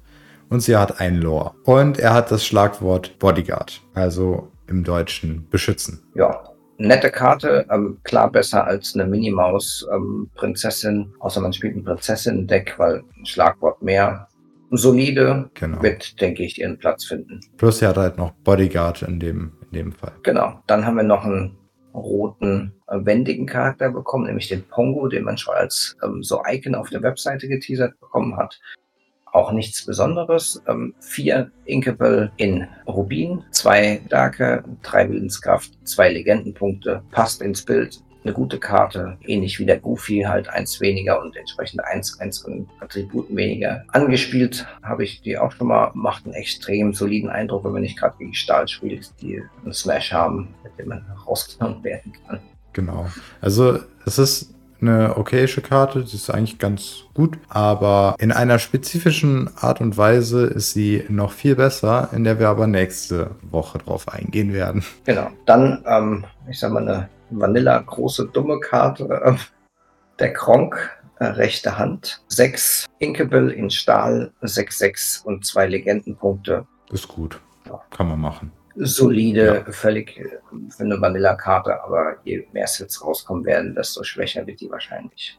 und sie hat ein Lore. Und er hat das Schlagwort Bodyguard, also im Deutschen beschützen. Ja, nette Karte, ähm, klar besser als eine Minimaus-Prinzessin, ähm, außer man spielt ein Prinzessin-Deck, weil ein Schlagwort mehr. Solide Genau. wird, denke ich, ihren Platz finden. Plus sie hat halt noch Bodyguard in dem, in dem Fall. Genau. Dann haben wir noch einen roten, äh, wendigen Charakter bekommen, nämlich den Pongo, den man schon als ähm, so Icon auf der Webseite geteasert bekommen hat. Auch nichts Besonderes. Ähm, vier Inkable in Rubin, zwei Stärke, drei Willenskraft, zwei Legendenpunkte. Passt ins Bild. Eine gute Karte, ähnlich wie der Goofy, halt eins weniger und entsprechend eins, eins an Attributen weniger. Angespielt habe ich die auch schon mal, macht einen extrem soliden Eindruck, wenn man nicht gerade gegen Stahl spielt, die einen Smash haben, mit dem man rausgenommen werden kann. Genau. Also es ist eine okayische Karte, sie ist eigentlich ganz gut, aber in einer spezifischen Art und Weise ist sie noch viel besser, in der wir aber nächste Woche drauf eingehen werden. Genau. Dann, ähm, ich sag mal, eine Vanilla große dumme Karte. Äh, *laughs* der Kronk, äh, rechte Hand. Sechs Inkable in Stahl, 6-6 und zwei Legendenpunkte. Ist gut. Ja. Kann man machen. Solide, völlig äh, für eine Vanilla-Karte, aber je mehr Sets rauskommen werden, desto schwächer wird die wahrscheinlich.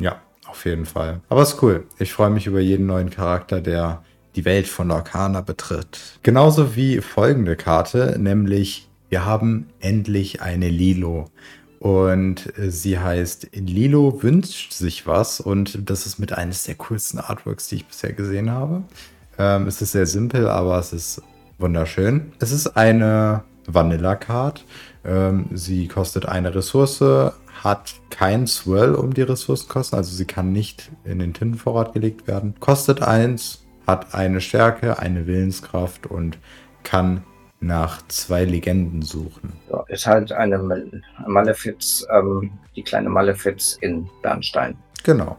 Ja, auf jeden Fall. Aber ist cool. Ich freue mich über jeden neuen Charakter, der die Welt von Lorcana betritt. Genauso wie folgende Karte, nämlich wir haben endlich eine Lilo. Und sie heißt Lilo wünscht sich was und das ist mit eines der coolsten Artworks, die ich bisher gesehen habe. Ähm, es ist sehr simpel, aber es ist wunderschön. Es ist eine Vanilla-Card. Ähm, sie kostet eine Ressource, hat kein Swirl um die Ressourcenkosten, also sie kann nicht in den Tintenvorrat gelegt werden. Kostet eins, hat eine Stärke, eine Willenskraft und kann nach zwei Legenden suchen. Ja, ist halt eine Mal- Malefiz, ähm, die kleine Malefiz in Bernstein. Genau.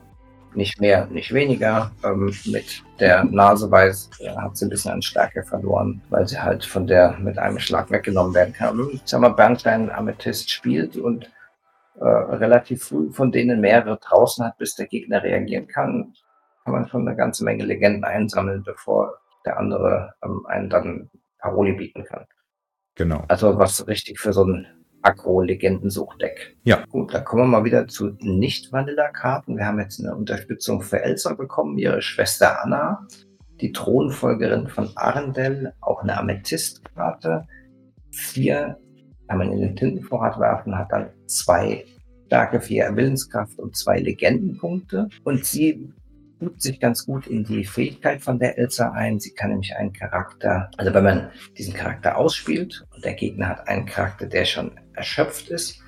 Nicht mehr, nicht weniger. Ähm, mit der Nase weiß, äh, hat sie ein bisschen an Stärke verloren, weil sie halt von der mit einem Schlag weggenommen werden kann. Und, Ich sag mal, Bernstein Amethyst spielt und äh, relativ früh von denen mehrere draußen hat, bis der Gegner reagieren kann, kann man schon eine ganze Menge Legenden einsammeln, bevor der andere ähm, einen dann Paroli bieten kann. Genau. Also was richtig für so ein Agro-Legendensuchdeck. Ja. Gut, dann kommen wir mal wieder zu Nicht-Vanilla-Karten. Wir haben jetzt eine Unterstützung für Elsa bekommen, ihre Schwester Anna, die Thronfolgerin von Arendelle, auch eine Amethyst-Karte. Vier kann man in den Tintenvorrat werfen, hat dann zwei starke, vier Willenskraft und zwei Legendenpunkte. Und sie fügt sich ganz gut in die Fähigkeit von der Elsa ein. Sie kann nämlich einen Charakter, also wenn man diesen Charakter ausspielt und der Gegner hat einen Charakter, der schon erschöpft ist,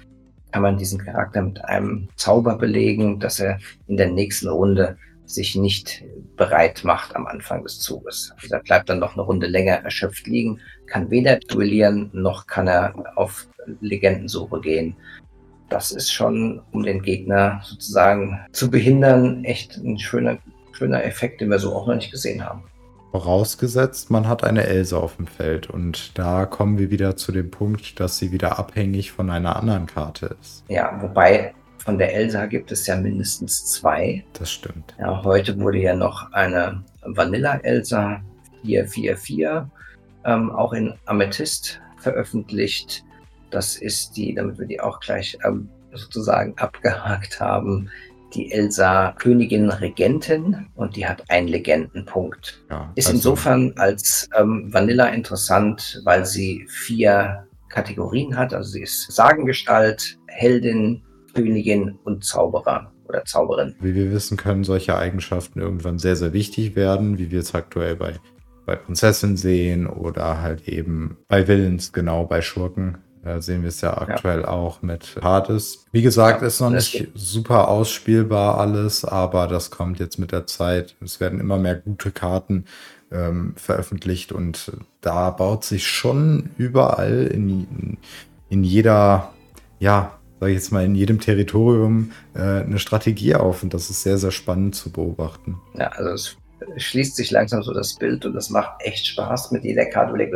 kann man diesen Charakter mit einem Zauber belegen, dass er in der nächsten Runde sich nicht bereit macht am Anfang des Zuges. Also er bleibt dann noch eine Runde länger erschöpft liegen, kann weder duellieren, noch kann er auf Legendensuche gehen. Das ist schon, um den Gegner sozusagen zu behindern, echt ein schöner, schöner Effekt, den wir so auch noch nicht gesehen haben. Vorausgesetzt, man hat eine Elsa auf dem Feld. Und da kommen wir wieder zu dem Punkt, dass sie wieder abhängig von einer anderen Karte ist. Ja, wobei von der Elsa gibt es ja mindestens zwei. Das stimmt. Ja, heute wurde ja noch eine Vanilla Elsa 444 ähm, auch in Amethyst veröffentlicht. Das ist die, damit wir die auch gleich ähm, sozusagen abgehakt haben, die Elsa Königin Regentin und die hat einen Legendenpunkt. Ja, Ist also- insofern als ähm, Vanilla interessant, weil sie vier Kategorien hat. Also sie ist Sagengestalt, Heldin, Königin und Zauberer oder Zauberin. Wie wir wissen, können solche Eigenschaften irgendwann sehr, sehr wichtig werden, wie wir es aktuell bei, bei Prinzessin sehen oder halt eben bei Villains, genau, bei Schurken. Da sehen wir es ja aktuell auch mit Hades. Wie gesagt, Ja, ist noch nicht super ausspielbar alles, aber das kommt jetzt mit der Zeit. Es werden immer mehr gute Karten ähm, veröffentlicht und da baut sich schon überall in, in jeder, ja, sag ich jetzt mal, in jedem Territorium äh, eine Strategie auf und das ist sehr, sehr spannend zu beobachten. Ja, also es schließt sich langsam so das Bild und das macht echt Spaß mit jeder Karte. Überlegt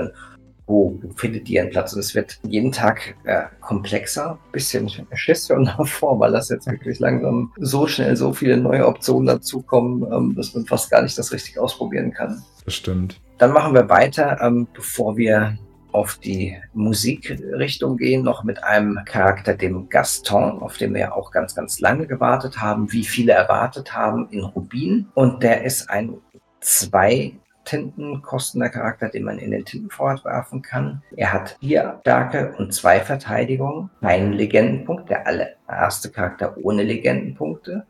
wo findet die ihren Platz? Und es wird jeden Tag äh, komplexer, bisschen Schiss schon *laughs* davor, weil das jetzt wirklich langsam so schnell so viele neue Optionen dazukommen, ähm, dass man fast gar nicht das richtig ausprobieren kann. Das stimmt. Dann machen wir weiter, ähm, bevor wir auf die Musikrichtung gehen, noch mit einem Charakter, dem Gaston, auf den wir auch ganz, ganz lange gewartet haben, wie viele erwartet haben, in Rubin. Und der ist ein zwei Tinten kostender Charakter, den man in den Tintenvorrat werfen kann. Er hat vier Stärke und zwei Verteidigung, einen Legendenpunkt, der allererste Charakter ohne Legendenpunkte.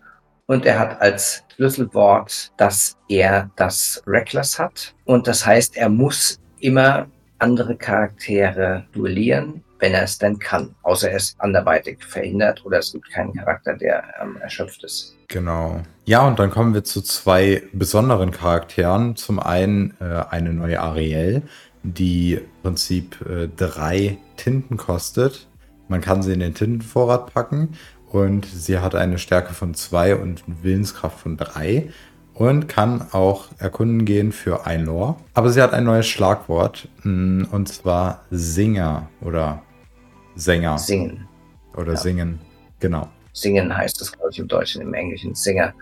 Und er hat als Schlüsselwort, dass er das Reckless hat. Und das heißt, er muss immer andere Charaktere duellieren, wenn er es denn kann. Außer er ist anderweitig verhindert oder es gibt keinen Charakter, der ähm, erschöpft ist. Genau. Ja, und dann kommen wir zu zwei besonderen Charakteren. Zum einen äh, eine neue Ariel, die im Prinzip äh, drei Tinten kostet. Man kann sie in den Tintenvorrat packen und sie hat eine Stärke von zwei und Willenskraft von drei und kann auch erkunden gehen für ein Lore. Aber sie hat ein neues Schlagwort mm, und zwar Singer oder Sänger. Singen. Oder ja. singen, genau. Singen heißt das, glaube ich, im Deutschen, im Englischen Singer.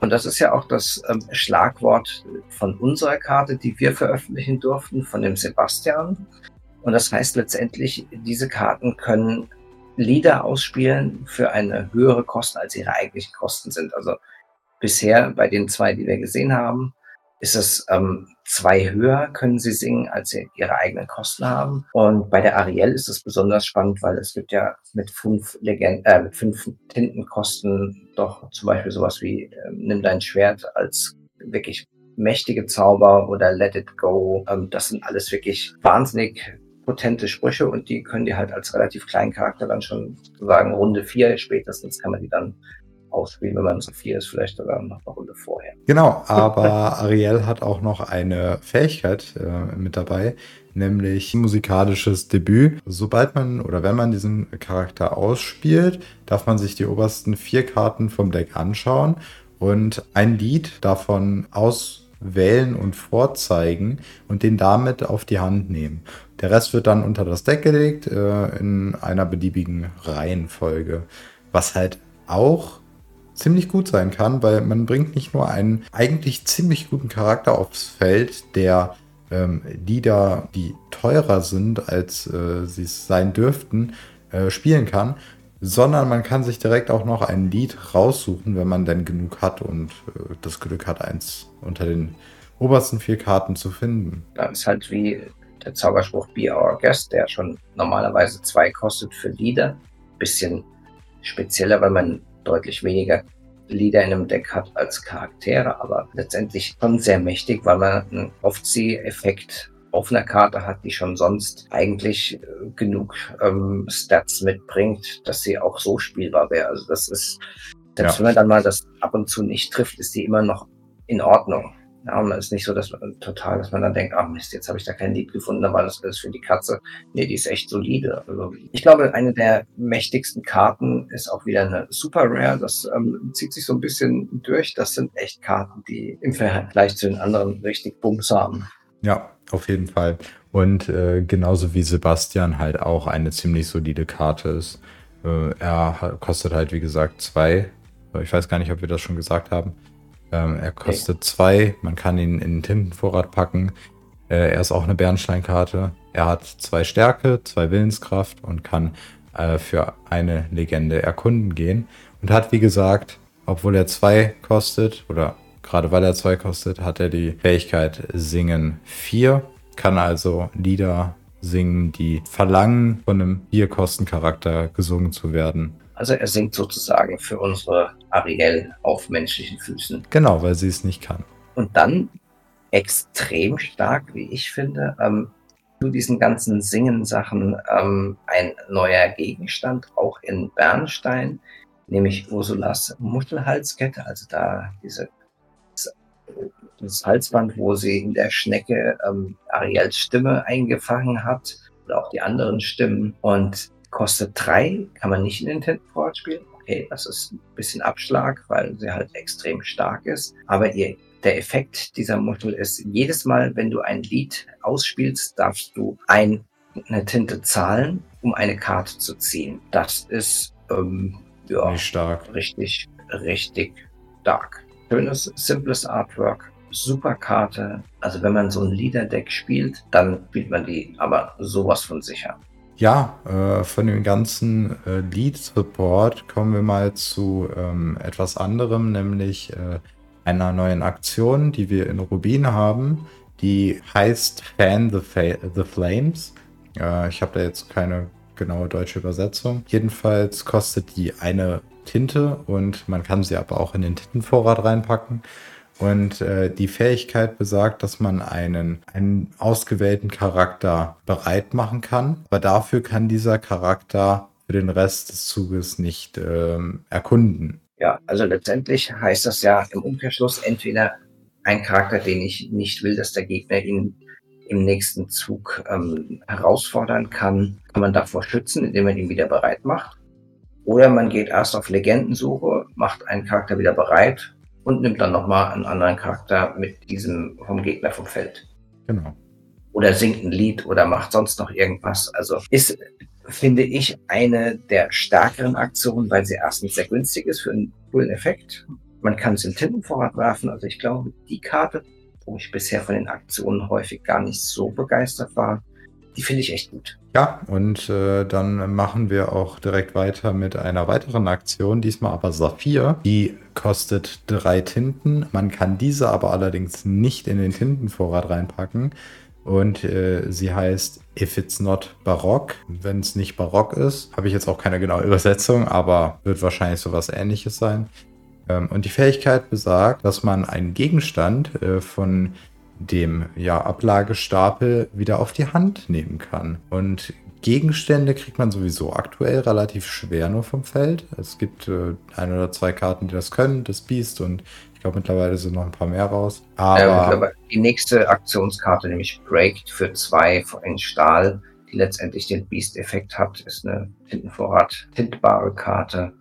Und das ist ja auch das ähm, Schlagwort von unserer Karte, die wir veröffentlichen durften, von dem Sebastian. Und das heißt letztendlich, diese Karten können Lieder ausspielen für eine höhere Kosten, als ihre eigentlichen Kosten sind. Also bisher bei den zwei, die wir gesehen haben, ist es ähm, zwei höher, können sie singen, als sie ihre eigenen Kosten haben. Und bei der Ariel ist es besonders spannend, weil es gibt ja mit fünf, Legend äh, mit fünf Tintenkosten doch zum Beispiel sowas wie äh, Nimm dein Schwert als wirklich mächtige Zauber oder Let It Go. Ähm, das sind alles wirklich wahnsinnig potente Sprüche und die können die halt als relativ kleinen Charakter dann schon sagen, Runde vier spätestens kann man die dann ausspielen, wenn man so viel ist, vielleicht sogar noch eine Runde vorher. Genau, aber *laughs* Ariel hat auch noch eine Fähigkeit äh, mit dabei, nämlich musikalisches Debüt. Sobald man oder wenn man diesen Charakter ausspielt, darf man sich die obersten vier Karten vom Deck anschauen und ein Lied davon auswählen und vorzeigen und den damit auf die Hand nehmen. Der Rest wird dann unter das Deck gelegt äh, in einer beliebigen Reihenfolge, was halt auch ziemlich gut sein kann, weil man bringt nicht nur einen eigentlich ziemlich guten Charakter aufs Feld, der ähm, Lieder, die teurer sind, als äh, sie es sein dürften, äh, spielen kann, sondern man kann sich direkt auch noch ein Lied raussuchen, wenn man denn genug hat und äh, das Glück hat, eins unter den obersten vier Karten zu finden. Das ist halt wie der Zauberspruch Be Our Guest, der schon normalerweise zwei kostet für Lieder. Bisschen spezieller, weil man deutlich weniger Lieder in einem Deck hat als Charaktere, aber letztendlich schon sehr mächtig, weil man einen Aufzieheffekt auf einer Karte hat, die schon sonst eigentlich äh, genug ähm, Stats mitbringt, dass sie auch so spielbar wäre. Also das ist, selbst ja. wenn man dann mal das ab und zu nicht trifft, ist die immer noch in Ordnung. Ja, und es ist nicht so, dass man total, dass man dann denkt, ah Mist, jetzt habe ich da kein Lied gefunden, war das alles für die Katze. Nee, die ist echt solide. Also ich glaube, eine der mächtigsten Karten ist auch wieder eine Super Rare. Das ähm, zieht sich so ein bisschen durch. Das sind echt Karten, die im Vergleich zu den anderen richtig Bums haben. Ja, auf jeden Fall. Und äh, genauso wie Sebastian halt auch eine ziemlich solide Karte ist. Äh, er kostet halt, wie gesagt, zwei. Ich weiß gar nicht, ob wir das schon gesagt haben. Ähm, er kostet okay. zwei. Man kann ihn in den Tintenvorrat packen. Äh, er ist auch eine Bernsteinkarte. Er hat zwei Stärke, zwei Willenskraft und kann äh, für eine Legende erkunden gehen. Und hat, wie gesagt, obwohl er zwei kostet, oder gerade weil er zwei kostet, hat er die Fähigkeit Singen 4. Kann also Lieder singen, die verlangen, von einem Vier-Kosten-Charakter gesungen zu werden. Also er singt sozusagen für unsere Ariel auf menschlichen Füßen. Genau, weil sie es nicht kann. Und dann extrem stark, wie ich finde, ähm, zu diesen ganzen Singen-Sachen ähm, ein neuer Gegenstand, auch in Bernstein, nämlich Ursulas Muschelhalskette, also da diese das Halsband, wo sie in der Schnecke ähm, Ariels Stimme eingefangen hat oder auch die anderen Stimmen. Und kostet drei, kann man nicht in Nintendo Forward spielen. okay, das ist ein bisschen Abschlag, weil sie halt extrem stark ist. Aber ihr, der Effekt dieser Muschel ist, jedes Mal, wenn du ein Lied ausspielst, darfst du ein, eine Tinte zahlen, um eine Karte zu ziehen. Das ist ähm, ja, stark. richtig, richtig stark. Schönes, simples Artwork, super Karte. Also wenn man so ein Leader-Deck spielt, dann spielt man die aber sowas von sicher. Ja, äh, von dem ganzen äh, Lead-Support kommen wir mal zu ähm, etwas anderem, nämlich äh, einer neuen Aktion, die wir in Rubin haben. Die heißt Fan the, Fa the Flames. Äh, ich habe da jetzt keine genaue deutsche Übersetzung. Jedenfalls kostet die eine Tinte und man kann sie aber auch in den Tintenvorrat reinpacken. Und äh, die Fähigkeit besagt, dass man einen, einen ausgewählten Charakter bereit machen kann. Aber dafür kann dieser Charakter für den Rest des Zuges nicht ähm, erkunden. Ja, also letztendlich heißt das ja im Umkehrschluss entweder ein Charakter, den ich nicht will, dass der Gegner ihn im nächsten Zug ähm, herausfordern kann, kann man davor schützen, indem man ihn wieder bereit macht. Oder man geht erst auf Legendensuche, macht einen Charakter wieder bereit und nimmt dann nochmal einen anderen Charakter mit diesem vom Gegner vom Feld. Genau. Oder singt ein Lied oder macht sonst noch irgendwas. Also ist, finde ich, eine der stärkeren Aktionen, weil sie erstens sehr günstig ist für einen coolen Effekt. Man kann es im Tintenvorrat werfen. Also ich glaube, die Karte, wo ich bisher von den Aktionen häufig gar nicht so begeistert war, die finde ich echt gut. Ja, und äh, dann machen wir auch direkt weiter mit einer weiteren Aktion, diesmal aber Saphir. Die kostet drei Tinten. Man kann diese aber allerdings nicht in den Tintenvorrat reinpacken. Und äh, sie heißt If It's Not Barock. Wenn es nicht barock ist, habe ich jetzt auch keine genaue Übersetzung, aber wird wahrscheinlich sowas ähnliches sein. Ähm, und die Fähigkeit besagt, dass man einen Gegenstand äh, von dem ja, Ablagestapel wieder auf die Hand nehmen kann. Und Gegenstände kriegt man sowieso aktuell relativ schwer nur vom Feld. Es gibt äh, ein oder zwei Karten, die das können, das Biest und ich glaube mittlerweile sind noch ein paar mehr raus. Aber äh, die nächste Aktionskarte, nämlich Break für zwei in Stahl, die letztendlich den Beast-Effekt hat, ist eine Tintenvorrat tintbare Karte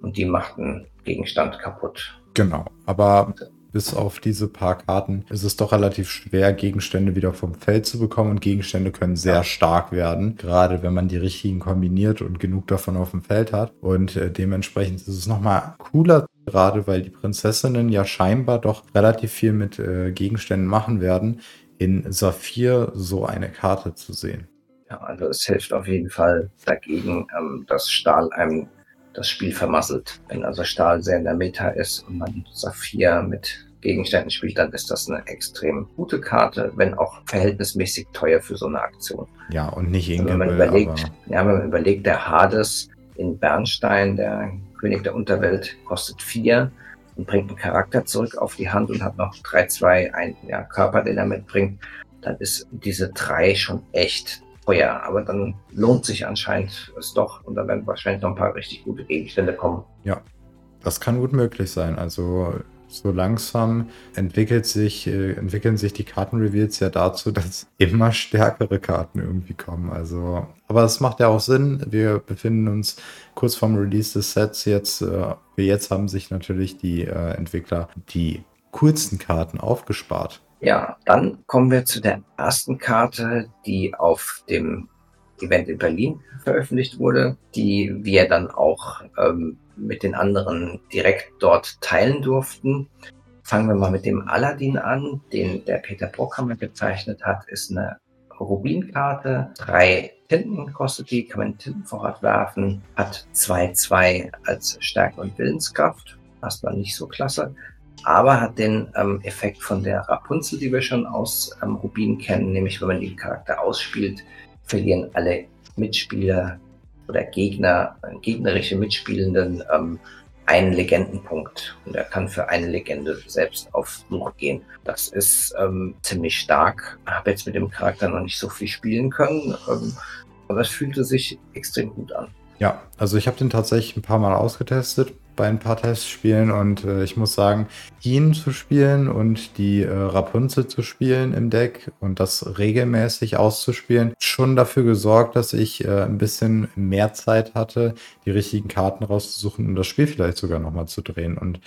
und die macht einen Gegenstand kaputt. Genau, aber bis auf diese paar Karten ist es doch relativ schwer, Gegenstände wieder vom Feld zu bekommen. Und Gegenstände können sehr ja. stark werden, gerade wenn man die richtigen kombiniert und genug davon auf dem Feld hat. Und äh, dementsprechend ist es nochmal cooler, gerade weil die Prinzessinnen ja scheinbar doch relativ viel mit äh, Gegenständen machen werden, in Saphir so eine Karte zu sehen. Ja, also es hilft auf jeden Fall dagegen, ähm, dass Stahl einem das Spiel vermasselt. Wenn also Stahl sehr in der Meta ist und man Saphir mit Gegenständen spielt, dann ist das eine extrem gute Karte, wenn auch verhältnismäßig teuer für so eine Aktion. Ja, und nicht irgendwie. Also wenn man überlegt, ja, wenn man überlegt, der Hades in Bernstein, der König der Unterwelt, kostet vier und bringt einen Charakter zurück auf die Hand und hat noch drei, zwei, ein ja, Körper, den er mitbringt, dann ist diese drei schon echt teuer, aber dann lohnt sich anscheinend es doch und dann werden wahrscheinlich noch ein paar richtig gute Gegenstände kommen. Ja, das kann gut möglich sein. Also so langsam entwickelt sich, äh, entwickeln sich die Kartenreveals ja dazu, dass immer stärkere Karten irgendwie kommen. Also, aber es macht ja auch Sinn. Wir befinden uns kurz vorm Release des Sets jetzt. Äh, jetzt haben sich natürlich die äh, Entwickler die kurzen Karten aufgespart. Ja, dann kommen wir zu der ersten Karte, die auf dem Event in Berlin veröffentlicht wurde, die wir dann auch ähm, mit den anderen direkt dort teilen durften. Fangen wir mal mit dem Aladdin an, den der Peter Brockhammer gezeichnet hat, ist eine Rubinkarte. Drei Tinten kostet die, kann man in Tintenvorrat werfen, hat 2-2 als Stärke und Willenskraft. Erstmal nicht so klasse aber hat den ähm, Effekt von der Rapunzel, die wir schon aus ähm, Rubin kennen, nämlich wenn man den Charakter ausspielt, verlieren alle Mitspieler oder Gegner, gegnerische Mitspielenden ähm, einen Legendenpunkt und er kann für eine Legende selbst auf Suche gehen. Das ist ähm, ziemlich stark. Ich habe jetzt mit dem Charakter noch nicht so viel spielen können, ähm, aber es fühlte sich extrem gut an. Ja, also ich habe den tatsächlich ein paar Mal ausgetestet bei ein paar Testspielen und äh, ich muss sagen, ihn zu spielen und die äh, Rapunzel zu spielen im Deck und das regelmäßig auszuspielen, schon dafür gesorgt, dass ich äh, ein bisschen mehr Zeit hatte, die richtigen Karten rauszusuchen und das Spiel vielleicht sogar nochmal zu drehen. Und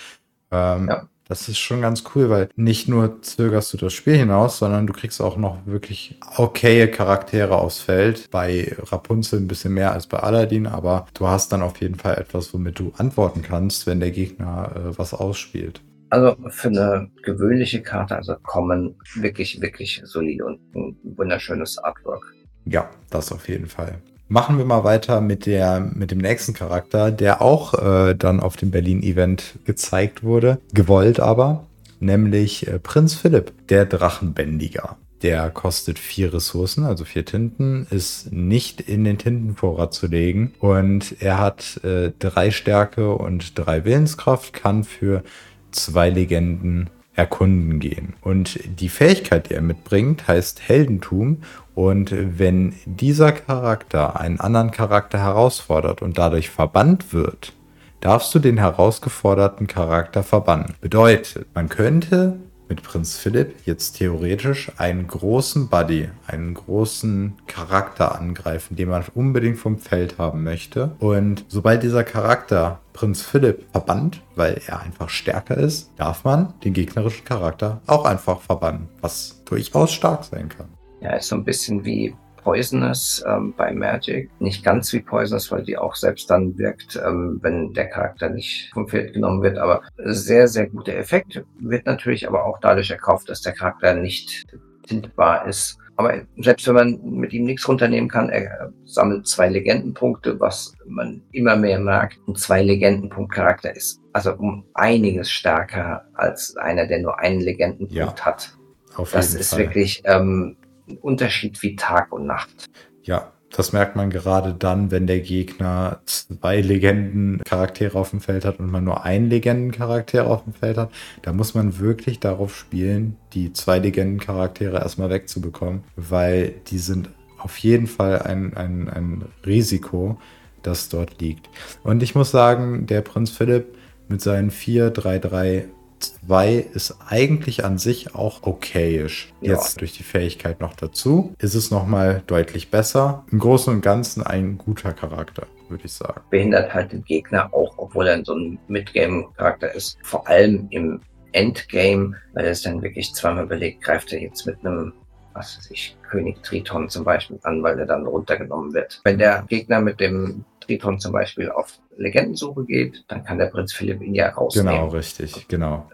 ähm, ja. Das ist schon ganz cool, weil nicht nur zögerst du das Spiel hinaus, sondern du kriegst auch noch wirklich okaye Charaktere aufs Feld. Bei Rapunzel ein bisschen mehr als bei Aladdin, aber du hast dann auf jeden Fall etwas, womit du antworten kannst, wenn der Gegner äh, was ausspielt. Also für eine gewöhnliche Karte, also kommen wirklich, wirklich solide und ein wunderschönes Artwork. Ja, das auf jeden Fall. Machen wir mal weiter mit, der, mit dem nächsten Charakter, der auch äh, dann auf dem Berlin-Event gezeigt wurde, gewollt aber, nämlich äh, Prinz Philipp, der Drachenbändiger. Der kostet vier Ressourcen, also vier Tinten, ist nicht in den Tintenvorrat zu legen und er hat äh, drei Stärke und drei Willenskraft, kann für zwei Legenden erkunden gehen. Und die Fähigkeit, die er mitbringt, heißt Heldentum und wenn dieser Charakter einen anderen Charakter herausfordert und dadurch verbannt wird, darfst du den herausgeforderten Charakter verbannen. Bedeutet, man könnte mit Prinz Philipp jetzt theoretisch einen großen Buddy, einen großen Charakter angreifen, den man unbedingt vom Feld haben möchte. Und sobald dieser Charakter Prinz Philipp verbannt, weil er einfach stärker ist, darf man den gegnerischen Charakter auch einfach verbannen, was durchaus stark sein kann. Ja, ist so ein bisschen wie Poisonous ähm, bei Magic. Nicht ganz wie Poisonous, weil die auch selbst dann wirkt, ähm, wenn der Charakter nicht vom Feld genommen wird. Aber sehr, sehr guter Effekt. Wird natürlich aber auch dadurch erkauft, dass der Charakter nicht tintbar ist. Aber selbst wenn man mit ihm nichts runternehmen kann, er sammelt zwei Legendenpunkte, was man immer mehr merkt. Ein zwei Legendenpunkt Charakter ist also um einiges stärker als einer, der nur einen Legendenpunkt ja, hat. Auf das jeden ist Fall. wirklich ähm, ein Unterschied wie Tag und Nacht. Ja, das merkt man gerade dann, wenn der Gegner zwei Legenden-Charaktere auf dem Feld hat und man nur einen Legenden-Charakter auf dem Feld hat. Da muss man wirklich darauf spielen, die zwei Legenden-Charaktere erstmal wegzubekommen, weil die sind auf jeden Fall ein, ein, ein Risiko, das dort liegt. Und ich muss sagen, der Prinz Philipp mit seinen 4, 3, 3 2 ist eigentlich an sich auch okayisch. Ja. Jetzt durch die Fähigkeit noch dazu ist es nochmal deutlich besser. Im Großen und Ganzen ein guter Charakter, würde ich sagen. Behindert halt den Gegner auch, obwohl er so ein Midgame-Charakter ist. Vor allem im Endgame, weil er es dann wirklich zweimal belegt, greift er jetzt mit einem was weiß ich, König Triton zum Beispiel an, weil er dann runtergenommen wird. Wenn der Gegner mit dem Triton zum Beispiel auf Legendensuche geht, dann kann der Prinz Philipp ihn ja rausnehmen. Genau, richtig, genau.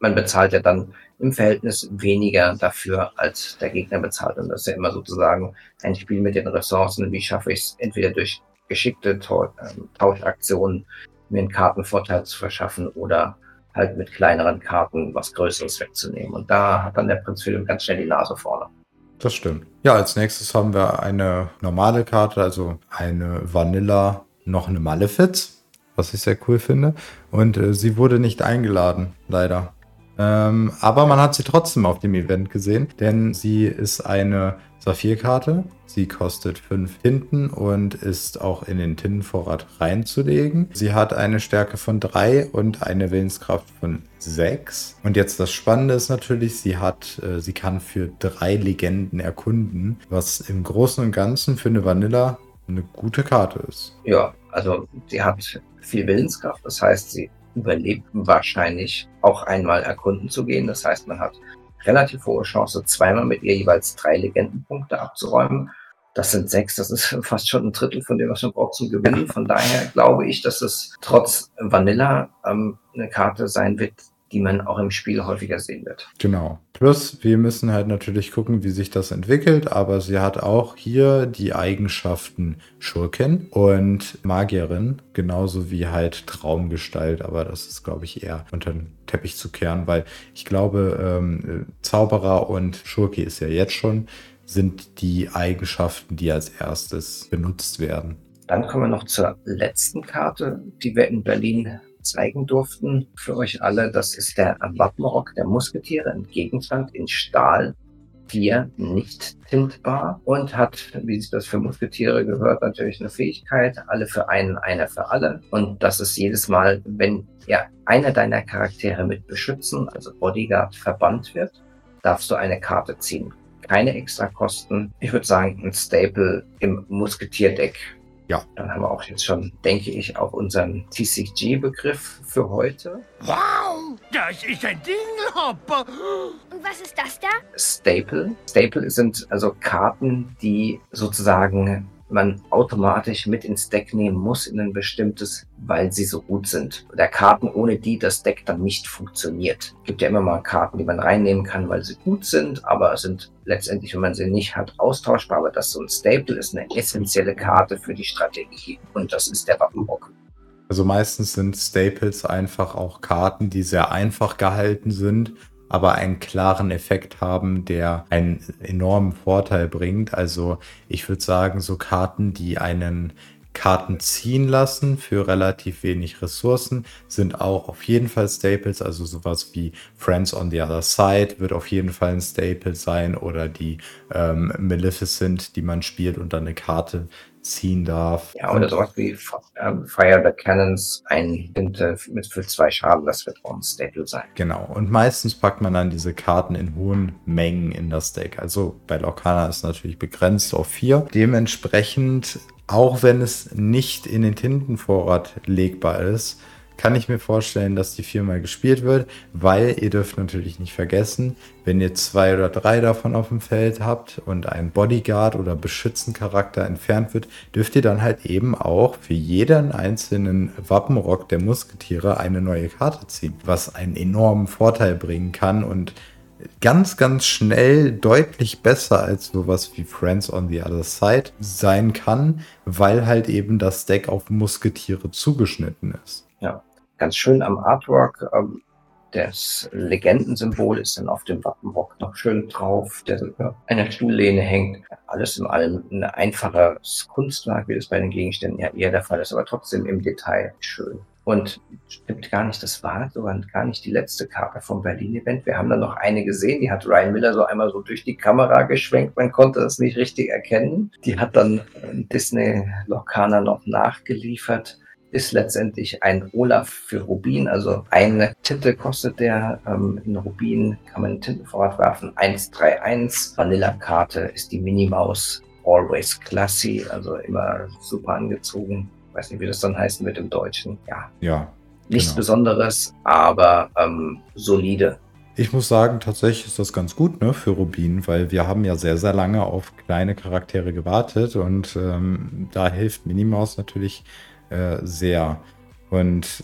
Man bezahlt ja dann im Verhältnis weniger dafür, als der Gegner bezahlt. Und das ist ja immer sozusagen ein Spiel mit den Ressourcen. Wie schaffe ich es entweder durch geschickte ähm, Tauschaktionen, mir einen Kartenvorteil zu verschaffen oder halt mit kleineren Karten was Größeres wegzunehmen. Und da hat dann der Prinz Philipp ganz schnell die Nase vorne. Das stimmt. Ja, als nächstes haben wir eine normale Karte, also eine Vanilla, noch eine Malefiz, was ich sehr cool finde. Und äh, sie wurde nicht eingeladen, leider. Ähm, aber man hat sie trotzdem auf dem Event gesehen, denn sie ist eine Saphirkarte. Sie kostet 5 Tinten und ist auch in den Tintenvorrat reinzulegen. Sie hat eine Stärke von 3 und eine Willenskraft von 6. Und jetzt das Spannende ist natürlich, sie hat, äh, sie kann für drei Legenden erkunden, was im Großen und Ganzen für eine Vanilla eine gute Karte ist. Ja, also sie hat viel Willenskraft, das heißt, sie überlebt wahrscheinlich auch einmal erkunden zu gehen. Das heißt, man hat relativ hohe Chance, zweimal mit ihr jeweils drei Legendenpunkte abzuräumen. Das sind sechs, das ist *laughs* fast schon ein Drittel von dem, was man braucht zum Gewinnen. Von daher glaube ich, dass es trotz Vanilla ähm, eine Karte sein wird, die man auch im Spiel häufiger sehen wird. Genau. Plus, wir müssen halt natürlich gucken, wie sich das entwickelt, aber sie hat auch hier die Eigenschaften Schurkin und Magierin, genauso wie halt Traumgestalt, aber das ist, glaube ich, eher unter den Teppich zu kehren, weil ich glaube, ähm, Zauberer und Schurki ist ja jetzt schon, sind die Eigenschaften, die als erstes benutzt werden. Dann kommen wir noch zur letzten Karte, die wir in Berlin zeigen durften für euch alle. Das ist der Wappenrock der Musketiere, ein Gegenstand in Stahl. vier nicht tintbar und hat, wie sich das für Musketiere gehört, natürlich eine Fähigkeit, alle für einen, einer für alle. Und das ist jedes Mal, wenn ja einer deiner Charaktere mit Beschützen, also Bodyguard, verbannt wird, darfst du eine Karte ziehen. Keine extra Kosten. Ich würde sagen, ein Staple im Musketierdeck. Ja. Dann haben wir auch jetzt schon, denke ich, auch unseren TCG-Begriff für heute. Wow, das ist ein Dingelhopper. Und was ist das da? Staple. Staple sind also Karten, die sozusagen man automatisch mit ins Deck nehmen muss in ein bestimmtes, weil sie so gut sind. Oder Karten, ohne die das Deck dann nicht funktioniert. Es gibt ja immer mal Karten, die man reinnehmen kann, weil sie gut sind, aber sind letztendlich, wenn man sie nicht hat, austauschbar. Aber das so ein Staple ist eine essentielle Karte für die Strategie. Und das ist der Wappenbock. Also meistens sind Staples einfach auch Karten, die sehr einfach gehalten sind aber einen klaren Effekt haben, der einen enormen Vorteil bringt. Also ich würde sagen, so Karten, die einen Karten ziehen lassen für relativ wenig Ressourcen, sind auch auf jeden Fall Staples. Also sowas wie Friends on the Other Side wird auf jeden Fall ein Staple sein oder die ähm, Maleficent, die man spielt und dann eine Karte ziehen darf. Ja, oder sowas wie ähm, Fire the Cannons, ein Tinte mit für zwei Schaden, das wird auch ein Staple sein. Genau, und meistens packt man dann diese Karten in hohen Mengen in das Deck. Also bei Lorcana ist natürlich begrenzt auf vier. Dementsprechend, auch wenn es nicht in den Tintenvorrat legbar ist, kann ich mir vorstellen, dass die viermal gespielt wird, weil ihr dürft natürlich nicht vergessen, wenn ihr zwei oder drei davon auf dem Feld habt und ein Bodyguard oder Beschützencharakter entfernt wird, dürft ihr dann halt eben auch für jeden einzelnen Wappenrock der Musketiere eine neue Karte ziehen, was einen enormen Vorteil bringen kann und ganz, ganz schnell deutlich besser als sowas wie Friends on the Other Side sein kann, weil halt eben das Deck auf Musketiere zugeschnitten ist. Ja ganz schön am Artwork. Ähm, das Legendensymbol ist dann auf dem Wappenrock noch schön drauf, der über einer Stuhllehne hängt. Alles in allem ein einfaches Kunstwerk, wie das bei den Gegenständen ja eher der Fall ist, aber trotzdem im Detail schön. Und stimmt gar nicht, das war sogar gar nicht die letzte Karte vom Berlin-Event. Wir haben dann noch eine gesehen, die hat Ryan Miller so einmal so durch die Kamera geschwenkt. Man konnte das nicht richtig erkennen. Die hat dann Disney Locana noch nachgeliefert ist letztendlich ein Olaf für Rubin. Also eine Tinte kostet der. Ähm, in Rubin kann man einen Tintenvorrat werfen. 131. Vanilla-Karte ist die Minimaus. Always classy, also immer super angezogen. Weiß nicht, wie das dann heißt mit dem Deutschen. Ja. Ja. Nichts genau. Besonderes, aber ähm, solide. Ich muss sagen, tatsächlich ist das ganz gut ne, für Rubin, weil wir haben ja sehr, sehr lange auf kleine Charaktere gewartet und ähm, da hilft Minimaus natürlich äh, sehr. Und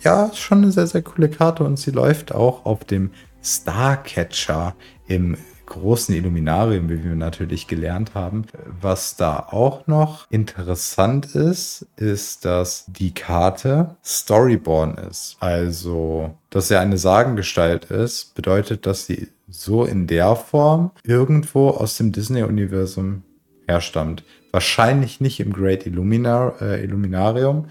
ja, schon eine sehr, sehr coole Karte und sie läuft auch auf dem Starcatcher im großen Illuminarium, wie wir natürlich gelernt haben. Was da auch noch interessant ist, ist, dass die Karte Storyborn ist. Also, dass sie eine Sagengestalt ist, bedeutet, dass sie so in der Form irgendwo aus dem Disney-Universum herstammt. Wahrscheinlich nicht im Great Illuminar äh, Illuminarium,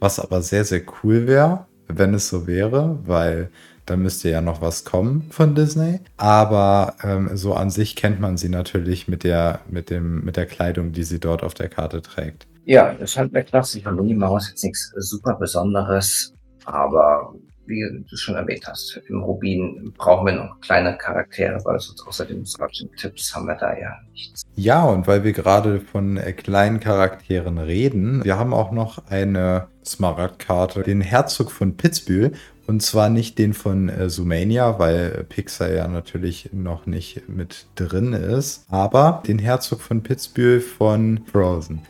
was aber sehr, sehr cool wäre, wenn es so wäre, weil da müsste ja noch was kommen von Disney. Aber ähm, so an sich kennt man sie natürlich mit der, mit, dem, mit der Kleidung, die sie dort auf der Karte trägt. Ja, das ist halt eine klassische Minnie Maus, jetzt nichts super Besonderes, aber wie du schon erwähnt hast, im Rubin brauchen wir noch kleine Charaktere, weil sonst außer den Tipps haben wir da ja nichts. Ja, und weil wir gerade von äh, kleinen Charakteren reden, wir haben auch noch eine Smaragdkarte, den Herzog von Pittsburgh. Und zwar nicht den von äh, Sumania, weil Pixar ja natürlich noch nicht mit drin ist, aber den Herzog von Pittsburgh von Frozen.